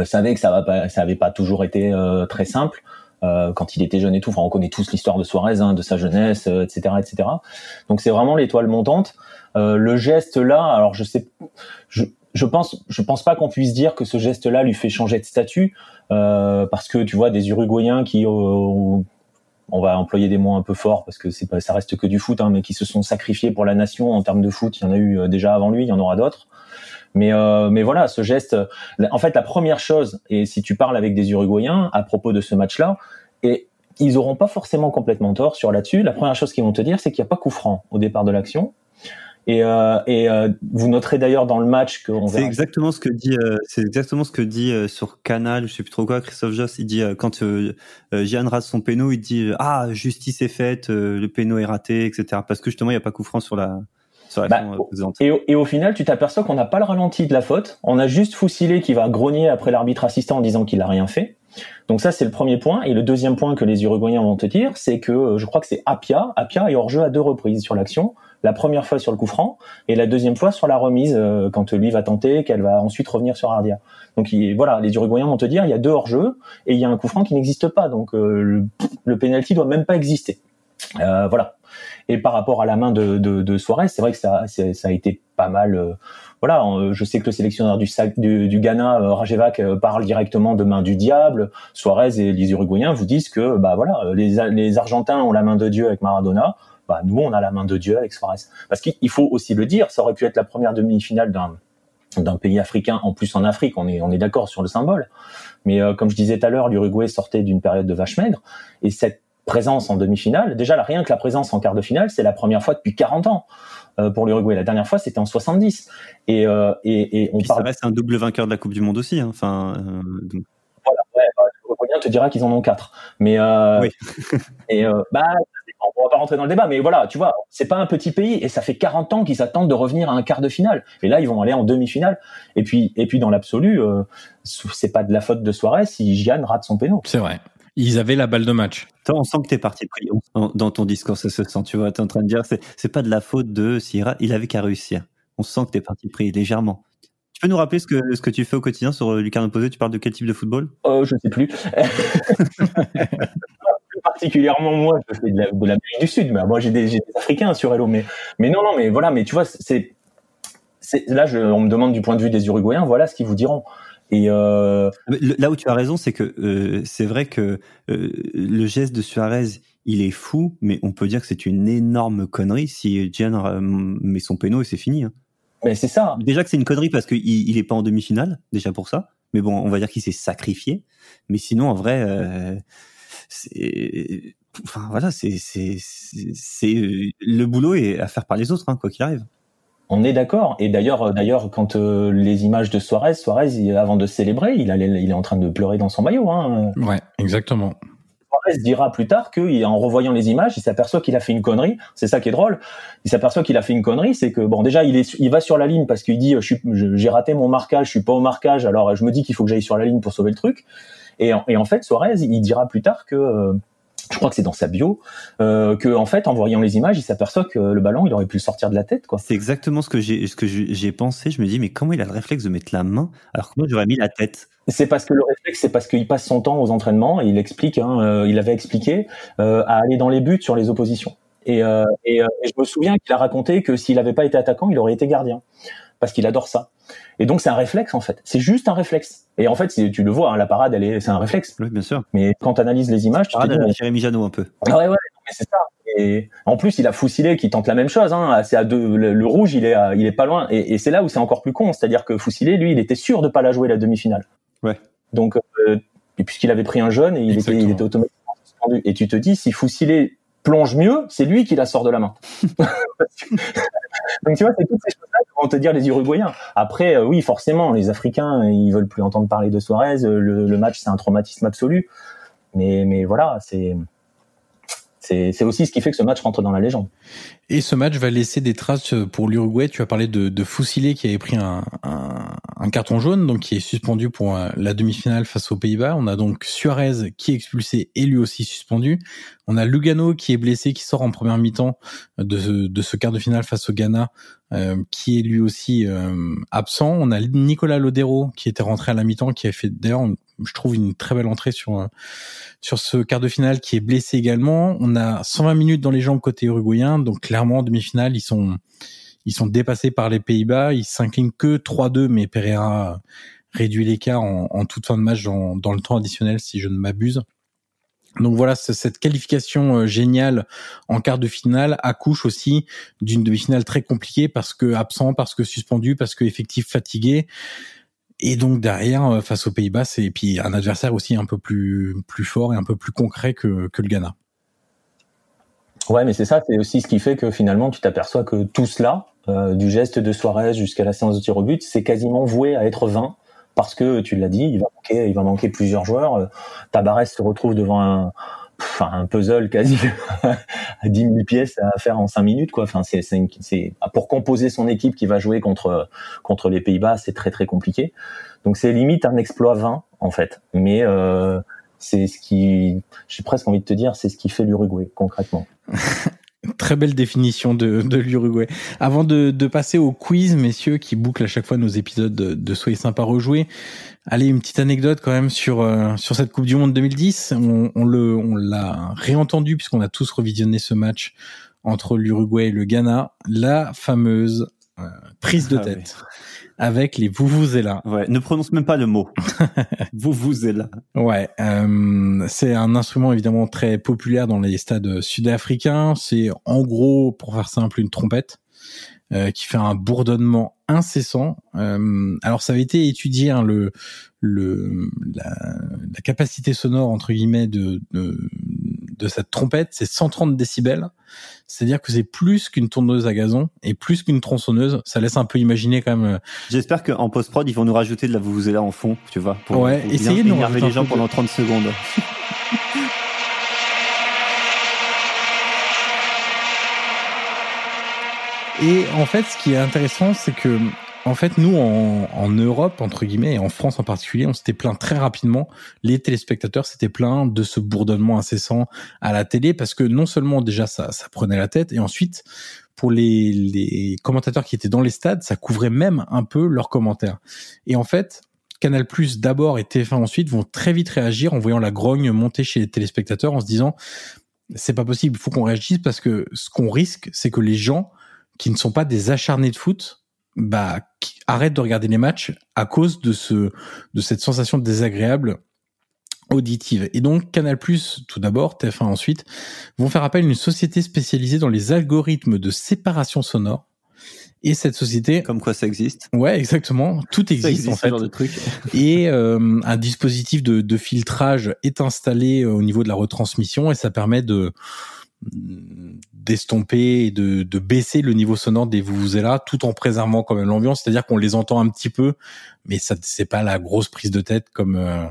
S6: savaient que ça va pas, toujours été très simple. Quand il était jeune et tout. On connaît tous l'histoire de Suarez, hein, de sa jeunesse, etc., etc. Donc c'est vraiment l'étoile montante. Le geste là, alors je sais, je, je pense, je pense pas qu'on puisse dire que ce geste là lui fait changer de statut, euh, parce que tu vois des Uruguayens qui on va employer des mots un peu forts parce que c'est pas, ça reste que du foot, hein, mais qui se sont sacrifiés pour la nation en termes de foot. Il y en a eu euh, déjà avant lui, il y en aura d'autres. Mais, euh, mais voilà, ce geste. En fait, la première chose, et si tu parles avec des Uruguayens à propos de ce match-là, et ils auront pas forcément complètement tort sur là-dessus. La première chose qu'ils vont te dire, c'est qu'il n'y a pas coup franc au départ de l'action. Et, euh, et euh, vous noterez d'ailleurs dans le match que
S1: c'est exactement ce que dit euh, c'est exactement ce que dit euh, sur Canal, je sais plus trop quoi, Christophe Joss. Il dit quand Gian rate son péno, il dit ah justice est faite, le péno est raté, etc. Parce que justement il n'y a pas coup franc sur la sur la
S6: bah, et, au, et, au, final, tu t'aperçois qu'on n'a pas le ralenti de la faute. On a juste Foussillé qui va grogner après l'arbitre assistant en disant qu'il a rien fait. Donc ça, c'est le premier point. Et le deuxième point que les Uruguayens vont te dire, c'est que je crois que c'est Apia. Apia est hors jeu à deux reprises sur l'action la première fois sur le coup franc et la deuxième fois sur la remise euh, quand lui va tenter qu'elle va ensuite revenir sur Ardia. Donc voilà, les Uruguayens vont te dire il y a deux hors-jeu et il y a un coup franc qui n'existe pas donc euh, le, le penalty doit même pas exister. Euh, voilà. Et par rapport à la main de, de, Suarez, c'est vrai que ça, ça a été pas mal. voilà, je sais que le sélectionneur du, Ghana, Rajevac, parle directement de main du diable. Suarez et les Uruguayens vous disent que bah voilà, les Argentins ont la main de Dieu avec Maradona bah, nous, on a la main de Dieu avec Suarez. Parce qu'il faut aussi le dire, ça aurait pu être la première demi-finale d'un d'un pays africain, en plus en Afrique, on est, on est d'accord sur le symbole. Mais euh, comme je disais tout à l'heure, l'Uruguay sortait d'une période de vache maigre, et cette présence en demi-finale, déjà rien que la présence en quart de finale, c'est la première fois depuis 40 ans euh, pour l'Uruguay. La dernière fois, c'était en 70. Et, euh, et, et on
S1: parle... ça reste un double vainqueur de la Coupe du Monde aussi. Hein. Enfin,
S6: donc... voilà, ouais, te dira qu'ils en ont quatre. Mais oui. et bah on va pas rentrer dans le débat, mais voilà, tu vois, c'est pas un petit pays et ça fait 40 ans qu'ils s'attendent de revenir à un quart de finale. Et là, ils vont aller en demi-finale. Et puis, et puis dans l'absolu, euh, c'est pas de la faute de Suarez si Gian rate son péno.
S2: C'est vrai. Ils avaient la balle de match.
S1: on sent que t'es parti pris dans ton discours, ça se sent. Tu vois, t'es en train de dire, c'est, c'est pas de la faute de Sierra, il avait qu'à réussir. On sent que t'es parti pris légèrement. Tu peux nous rappeler ce que, ce que tu fais au quotidien sur euh, Lucarne Opposé Tu parles de quel type de football?
S6: Euh, Je sais plus. particulièrement moi, je fais de l'Amérique du Sud, mais moi j'ai des, des, Africains sur Hello, mais mais non non mais voilà, mais tu vois c'est là je, on me demande du point de vue des Uruguayens, voilà ce qu'ils vous diront. Et euh...
S1: là où tu as raison, c'est que euh, c'est vrai que euh, le geste de Suarez, il est fou, mais on peut dire que c'est une énorme connerie si Gian met son péno et c'est fini. Hein.
S6: Mais c'est ça.
S1: Déjà que c'est une connerie parce qu'il il est pas en demi-finale, déjà pour ça. Mais bon, on va dire qu'il s'est sacrifié. Mais sinon, en vrai, c'est enfin voilà c'est c'est c'est le boulot est à faire par les autres hein, quoi qu'il arrive
S6: on est d'accord. Et d'ailleurs, d'ailleurs, quand euh, les images de Suarez, Suarez, avant de célébrer, il, allait, il est en train de pleurer dans son maillot. Hein.
S2: Ouais, exactement.
S6: Suarez dira plus tard qu'en revoyant les images, il s'aperçoit qu'il a fait une connerie. C'est ça qui est drôle. Il s'aperçoit qu'il a fait une connerie, c'est que bon, déjà, il est, il va sur la ligne parce qu'il dit, j'ai raté mon marquage, je suis pas au marquage, alors je me dis qu'il faut que j'aille sur la ligne pour sauver le truc. Et en, et en fait, Suarez, il dira plus tard que euh, je crois que c'est dans sa bio, euh, que en fait, en voyant les images, il s'aperçoit que le ballon, il aurait pu le sortir de la tête, quoi.
S1: C'est exactement ce que j'ai ce que j'ai pensé. Je me dis, mais comment il a le réflexe de mettre la main alors que moi j'aurais mis la tête?
S6: C'est parce que le réflexe, c'est parce qu'il passe son temps aux entraînements. Et il explique, hein, euh, il avait expliqué euh, à aller dans les buts sur les oppositions. Et, et, et je me souviens qu'il a raconté que s'il n'avait pas été attaquant, il aurait été gardien parce qu'il adore ça. Et donc c'est un réflexe en fait. C'est juste un réflexe. Et en fait, tu le vois, hein, la parade, elle est, c'est un réflexe.
S1: Oui, bien sûr.
S6: Mais quand tu analyses les images, tu
S1: te dis, Jérémy Janot un peu.
S6: Ah ouais, ouais, mais c'est ça. Et en plus, il a Foussillé qui tente la même chose. Hein. C'est à deux, le, rouge, il est, il est pas loin. Et, et c'est là où c'est encore plus con, c'est-à-dire que Foussillé, lui, il était sûr de pas la jouer la demi-finale.
S1: Ouais.
S6: Donc, euh, puisqu'il avait pris un jeune et il était, il était automatiquement suspendu. Et tu te dis, si Foussillé plonge mieux, c'est lui qui la sort de la main. Donc tu vois, c'est toutes ces choses-là que vont te dire les Uruguayens. Après, euh, oui, forcément, les Africains, ils veulent plus entendre parler de Suarez. Le, le match, c'est un traumatisme absolu. Mais, mais voilà, c'est c'est aussi ce qui fait que ce match rentre dans la légende.
S2: Et ce match va laisser des traces pour l'Uruguay. Tu as parlé de, de qui avait pris un, carton jaune, donc qui est suspendu pour euh, la demi-finale face aux Pays-Bas. On a donc Suarez qui est expulsé et lui aussi suspendu. On a Lugano qui est blessé, qui sort en première mi-temps de ce quart de finale face au Ghana, euh, qui est lui aussi euh, absent. On a Nicolas Lodero qui était rentré à la mi-temps, qui a fait d'ailleurs, je trouve, une très belle entrée sur sur ce quart de finale, qui est blessé également. On a 120 minutes dans les jambes côté uruguayen, donc clairement en demi-finale, ils sont ils sont dépassés par les Pays-Bas. Ils s'inclinent que 3-2, mais Pereira réduit l'écart en, en, toute fin de match dans le temps additionnel, si je ne m'abuse. Donc voilà, cette qualification euh, géniale en quart de finale accouche aussi d'une demi-finale très compliquée parce que absent, parce que suspendu, parce que effectif fatigué. Et donc derrière, euh, face aux Pays-Bas, c'est puis un adversaire aussi un peu plus plus fort et un peu plus concret que, que le Ghana.
S6: Ouais, mais c'est ça, c'est aussi ce qui fait que finalement tu t'aperçois que tout cela, euh, du geste de Suarez jusqu'à la séance de tir au but, c'est quasiment voué à être vain parce que tu l'as dit, il va manquer, plusieurs joueurs. Euh, Tabarès se retrouve devant un, puzzle quasi à 10 000 pièces à faire en 5 minutes quoi. Enfin c'est pour composer son équipe qui va jouer contre contre les Pays-Bas, c'est très très compliqué. Donc c'est limite un exploit vain en fait. Mais euh, c'est ce qui, j'ai presque envie de te dire, c'est ce qui fait l'Uruguay concrètement.
S2: Très belle définition de, de l'Uruguay. Avant de, de, passer au quiz, messieurs, qui bouclent à chaque fois nos épisodes de, de Soyez sympa rejouer, allez, une petite anecdote quand même sur euh, sur cette Coupe du Monde 2010. On, on le on l'a réentendu puisqu'on a tous revisionné ce match entre l'Uruguay et le Ghana, la fameuse euh, prise de ah tête avec les là.
S1: Ouais, ne prononce même pas le mot. là.
S2: Ouais, euh, c'est un instrument évidemment très populaire dans les stades sud-africains. C'est en gros, pour faire simple, une trompette euh, qui fait un bourdonnement incessant. Euh, alors ça avait été étudié hein, le le la, la, capacité sonore entre guillemets de, de, de cette trompette, c'est 130 décibels. C'est-à-dire que c'est plus qu'une tourneuse à gazon et plus qu'une tronçonneuse. Ça laisse un peu imaginer quand même. Euh,
S1: J'espère qu'en post-prod, ils vont nous rajouter de la là en fond, tu vois,
S2: pour, ouais,
S1: pour
S2: essayez de nous
S1: énerver les gens pendant 30 secondes.
S2: Et en fait, ce qui est intéressant, c'est que en fait, nous, en, en, Europe, entre guillemets, et en France en particulier, on s'était plaint très rapidement, les téléspectateurs s'étaient plaints de ce bourdonnement incessant à la télé, parce que non seulement déjà ça, ça prenait la tête, et ensuite, pour les, les commentateurs qui étaient dans les stades, ça couvrait même un peu leurs commentaires. Et en fait, Canal Plus d'abord et TF1 ensuite vont très vite réagir en voyant la grogne monter chez les téléspectateurs, en se disant, c'est pas possible, il faut qu'on réagisse parce que ce qu'on risque, c'est que les gens qui ne sont pas des acharnés de foot bah, arrête de regarder les matchs à cause de ce, de cette sensation désagréable auditive. Et donc Canal+, tout d'abord, TF1 ensuite, vont faire appel à une société spécialisée dans les algorithmes de séparation sonore. Et cette société,
S1: comme quoi ça existe.
S2: Ouais, exactement. Tout existe, en fait.
S1: Genre de truc.
S2: et euh, un dispositif de, de filtrage est installé au niveau de la retransmission et ça permet de d'estomper et de, de, baisser le niveau sonore des là tout en préservant quand même l'ambiance. C'est-à-dire qu'on les entend un petit peu mais ça c'est pas la grosse prise de tête comme euh,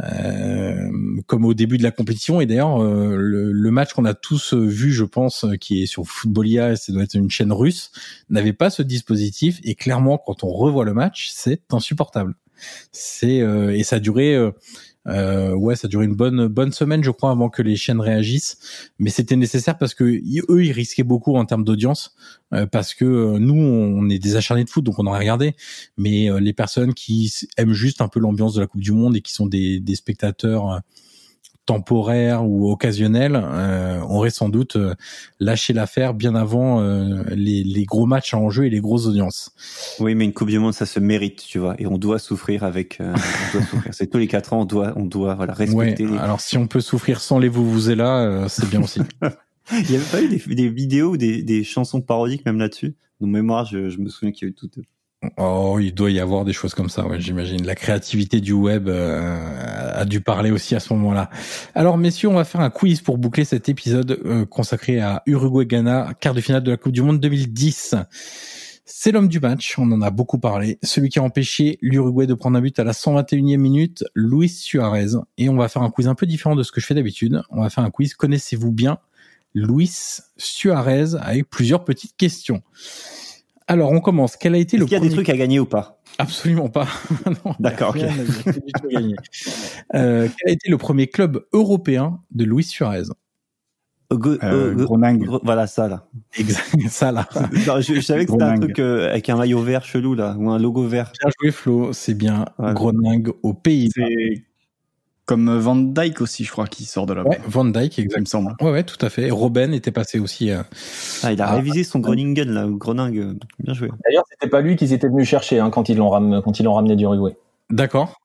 S2: euh, comme au début de la compétition. Et d'ailleurs euh, le, le, match qu'on a tous vu je pense qui est sur Footballia ça doit être une chaîne russe n'avait pas ce dispositif. Et clairement quand on revoit le match c'est insupportable. C'est et ça a duré Euh, ouais, ça a duré une bonne bonne semaine, je crois, avant que les chaînes réagissent. Mais c'était nécessaire parce que eux, ils risquaient beaucoup en termes d'audience, euh, parce que euh, nous, on est des acharnés de foot, donc on aurait regardé. Mais euh, les personnes qui aiment juste un peu l'ambiance de la Coupe du Monde et qui sont des, des spectateurs temporaire ou occasionnel, euh, aurait sans doute euh, lâché l'affaire bien avant euh, les, les, gros matchs en jeu et les grosses audiences.
S1: Oui, mais une Coupe du Monde, ça se mérite, tu vois, et on doit souffrir avec. Euh, C'est tous les quatre ans, on doit, on doit, voilà, respecter.
S2: Ouais, alors si on peut souffrir sans les vous vous êtes là, euh, c'est bien aussi.
S1: Il y avait pas eu des, des vidéos, des, des chansons parodiques même là-dessus? De mémoire, je, je me souviens qu'il y a eu toutes.
S2: Oh, il doit y avoir des choses comme ça, ouais, j'imagine. La créativité du web euh, a dû parler aussi à ce moment-là. Alors, messieurs, on va faire un quiz pour boucler cet épisode euh, consacré à Uruguay-Ghana, quart de finale de la Coupe du Monde 2010. C'est l'homme du match, on en a beaucoup parlé. Celui qui a empêché l'Uruguay de prendre un but à la 121e minute, Luis Suarez. Et on va faire un quiz un peu différent de ce que je fais d'habitude. On va faire un quiz Connaissez-vous bien Luis Suarez? Avec plusieurs petites questions. Alors, on commence. Quel a été le
S1: Il y a
S2: premier...
S1: des trucs à gagner ou pas?
S2: Absolument pas.
S1: D'accord. ok.
S2: euh, quel a été le premier club européen de Luis Suarez?
S1: Go,
S3: Euh,
S1: go-
S3: Groningue.
S1: gro- voilà ça là.
S2: Exact, ça là.
S1: Non, je, je savais que c'était un truc euh, avec un maillot vert chelou là, ou un logo vert.
S2: Bien joué Flo, c'est bien. Groningue au pays.
S3: C'est comme Van Dyke aussi, je crois, qui sort de là-bas.
S2: Ouais, Van Dyke,
S3: il me semble.
S2: Ouais, ouais, tout à fait. Robben était passé aussi. euh,
S1: Ah, il a révisé son Groningen là, ou Groningue. euh, Bien joué.
S6: D'ailleurs, c'était pas lui qu'ils étaient venus chercher hein, quand ils l'ont ram- ramené d'Uruguay.
S2: D'accord.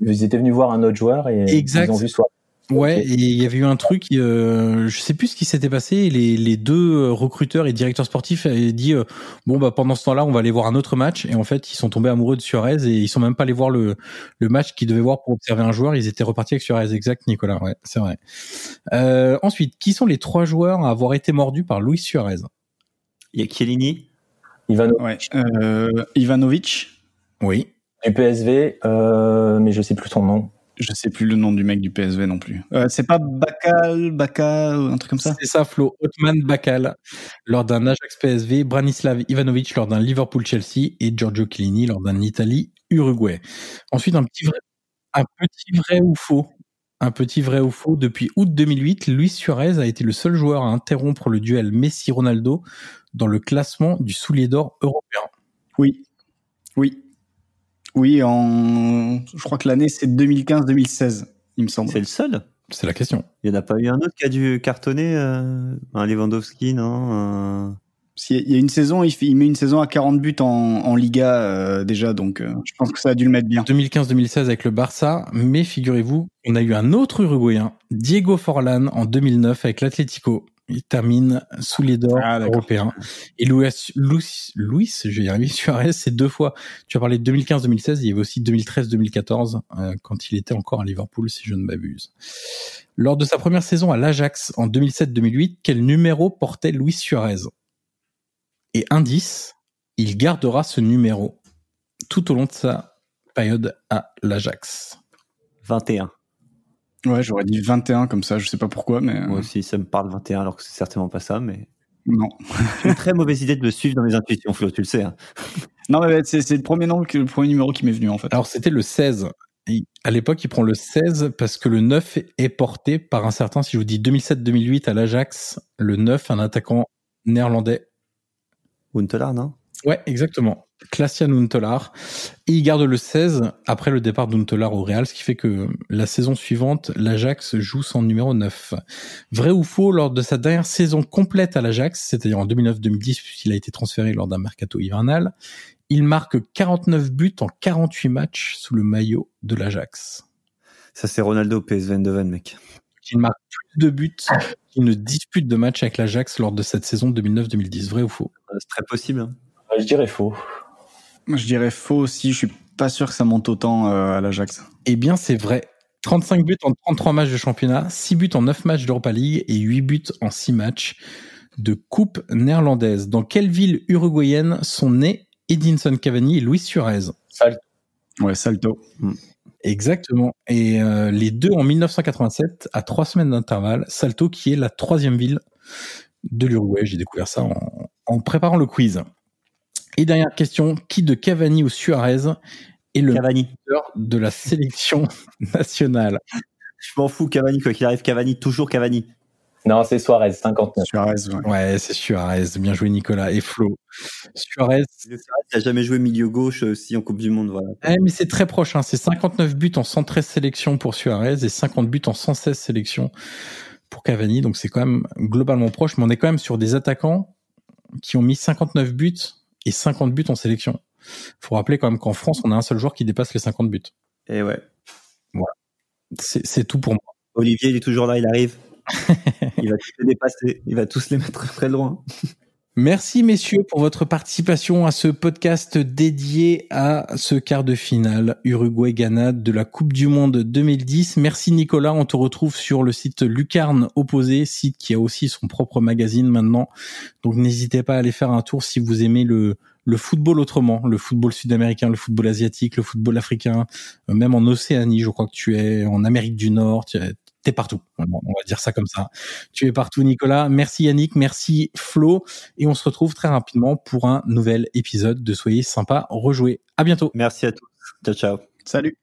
S6: Ils étaient venus voir un autre joueur et
S2: Exact.
S6: ils ont vu soit.
S2: Ouais, et il y avait eu un truc, euh, je sais plus ce qui s'était passé. Les, les deux euh, recruteurs et directeurs sportifs avaient dit euh, bon bah pendant ce temps-là, on va aller voir un autre match. Et en fait, ils sont tombés amoureux de Suarez et ils sont même pas allés voir le le match qu'ils devaient voir pour observer un joueur. Ils étaient repartis avec Suarez. Exact, Nicolas. Ouais, c'est vrai. Euh, ensuite, qui sont les trois joueurs à avoir été mordus par Luis Suarez?
S1: Il y a Chiellini.
S6: Ivano
S3: Ouais. Euh, Ivanovic,
S2: Oui.
S6: du PSV, euh, mais je sais plus son nom.
S3: Je sais plus le nom du mec du PSV non plus. Euh, c'est pas Bakal, Baka, un truc comme ça?
S2: C'est ça, Flo. Otman Bakal lors d'un Ajax PSV, Branislav Ivanovic lors d'un Liverpool Chelsea et Giorgio Chiellini lors d'un Italie Uruguay. Ensuite, un petit vrai, un petit vrai ou faux. Un petit vrai ou faux. Depuis août 2008, Luis Suarez a été le seul joueur à interrompre le duel Messi-Ronaldo dans le classement du soulier d'or européen.
S3: Oui. Oui. Oui, en... je crois que l'année c'est 2015-2016, il me semble.
S1: C'est le seul?
S2: C'est la question.
S1: Il n'y en a pas eu un autre qui a dû cartonner, euh, un Lewandowski, non un-
S3: S'il y a- Il y a une saison, il, fait- il met une saison à 40 buts en, en Liga euh, déjà, donc euh, je pense que ça a dû le mettre bien.
S2: 2015-2016 avec le Barça, mais figurez-vous, on a eu un autre Uruguayen, Diego Forlan, en 2009 avec l'Atlético. Il termine sous les d'or
S3: Ah,
S2: européens. Et Luis, Luis, Luis, je vais y arriver, Suarez, c'est deux fois. Tu as parlé de 2015-2016, il y avait aussi 2013-2014, euh, quand il était encore à Liverpool, si je ne m'abuse. Lors de sa première saison à l'Ajax en 2007-2008, quel numéro portait Luis Suarez? Et indice, il gardera ce numéro tout au long de sa période à l'Ajax.
S1: 21.
S3: Ouais, j'aurais dit 21 comme ça, je sais pas pourquoi, mais euh,
S1: Moi aussi, ça me parle 21, alors que c'est certainement pas ça, mais.
S3: non.
S1: C'est une très mauvaise idée de me suivre dans mes intuitions, Flo, tu le sais. hein.
S3: Non, mais c'est c'est le premier nom, que- le premier numéro qui m'est venu en fait.
S2: Alors c'était le 16. Et à l'époque, il prend le 16 parce que le 9 est porté par un certain, si je vous dis 2007-2008 à l'Ajax, le 9, un attaquant néerlandais.
S1: Huntelaar, non?
S2: Ouais, exactement. Klaasian Huntelaar. Et il garde le 16 après le départ d'Huntelaar au Real, ce qui fait que la saison suivante, l'Ajax joue son numéro 9. Vrai ou faux, lors de sa dernière saison complète à l'Ajax, c'est-à-dire en 2009-2010, puisqu'il a été transféré lors d'un mercato hivernal, il marque 49 buts en 48 matchs sous le maillot de l'Ajax.
S1: Ça, c'est Ronaldo PSV Eindhoven, mec.
S2: Il marque plus de buts qu'il ne dispute de match avec l'Ajax lors de cette saison 2009-2010. Vrai ou faux?
S1: C'est très possible. hein.
S6: Je dirais faux.
S3: Je dirais faux aussi, je suis pas sûr que ça monte autant euh, à l'Ajax.
S2: Eh bien, c'est vrai. 35 buts en 33 matchs de championnat, 6 buts en 9 matchs d'Europa League et 8 buts en 6 matchs de Coupe néerlandaise. Dans quelle ville uruguayenne sont nés Edinson Cavani et Luis Suarez?
S3: Ouais, Salto.
S2: Exactement. Et euh, les deux en 1987, à trois semaines d'intervalle, Salto qui est la troisième ville de l'Uruguay. J'ai découvert ça en, en préparant le quiz. Et dernière question, qui de Cavani ou Suarez et le
S1: Cavani.
S2: meilleur de la sélection nationale?
S1: Je m'en fous, Cavani, quoi qu'il arrive, Cavani, toujours Cavani.
S6: Non, c'est Suarez, 59.
S3: Suarez, ouais.
S2: Ouais, c'est Suarez. Bien joué Nicolas et Flo. Suarez.
S1: Suarez qui a jamais joué milieu gauche euh, aussi en Coupe du Monde, voilà.
S2: Eh, mais c'est très proche. Hein. C'est 59 buts en 113 sélections pour Suarez et 50 buts en 116 sélections pour Cavani. Donc c'est quand même globalement proche. Mais on est quand même sur des attaquants qui ont mis 59 buts et 50 buts en sélection. Faut rappeler quand même qu'en France, on a un seul joueur qui dépasse les 50 buts.
S1: Et ouais.
S2: C'est c'est tout pour moi.
S1: Olivier, il est toujours là, il arrive. il va tous les dépasser, il va tous les mettre très loin.
S2: Merci messieurs pour votre participation à ce podcast dédié à ce quart de finale Uruguay-Ghana de la Coupe du Monde 2010. Merci Nicolas, on te retrouve sur le site Lucarne Opposé, site qui a aussi son propre magazine maintenant. Donc n'hésitez pas à aller faire un tour si vous aimez le, football autrement, le football sud-américain, le football asiatique, le football africain, euh, même en Océanie, je crois que tu es en Amérique du Nord, tu t'es partout. On va dire ça comme ça. Tu es partout, Nicolas. Merci Yannick, merci Flo. Et on se retrouve très rapidement pour un nouvel épisode de Soyez sympa, rejouez. À bientôt.
S1: Merci à tous. Ciao, ciao.
S3: Salut.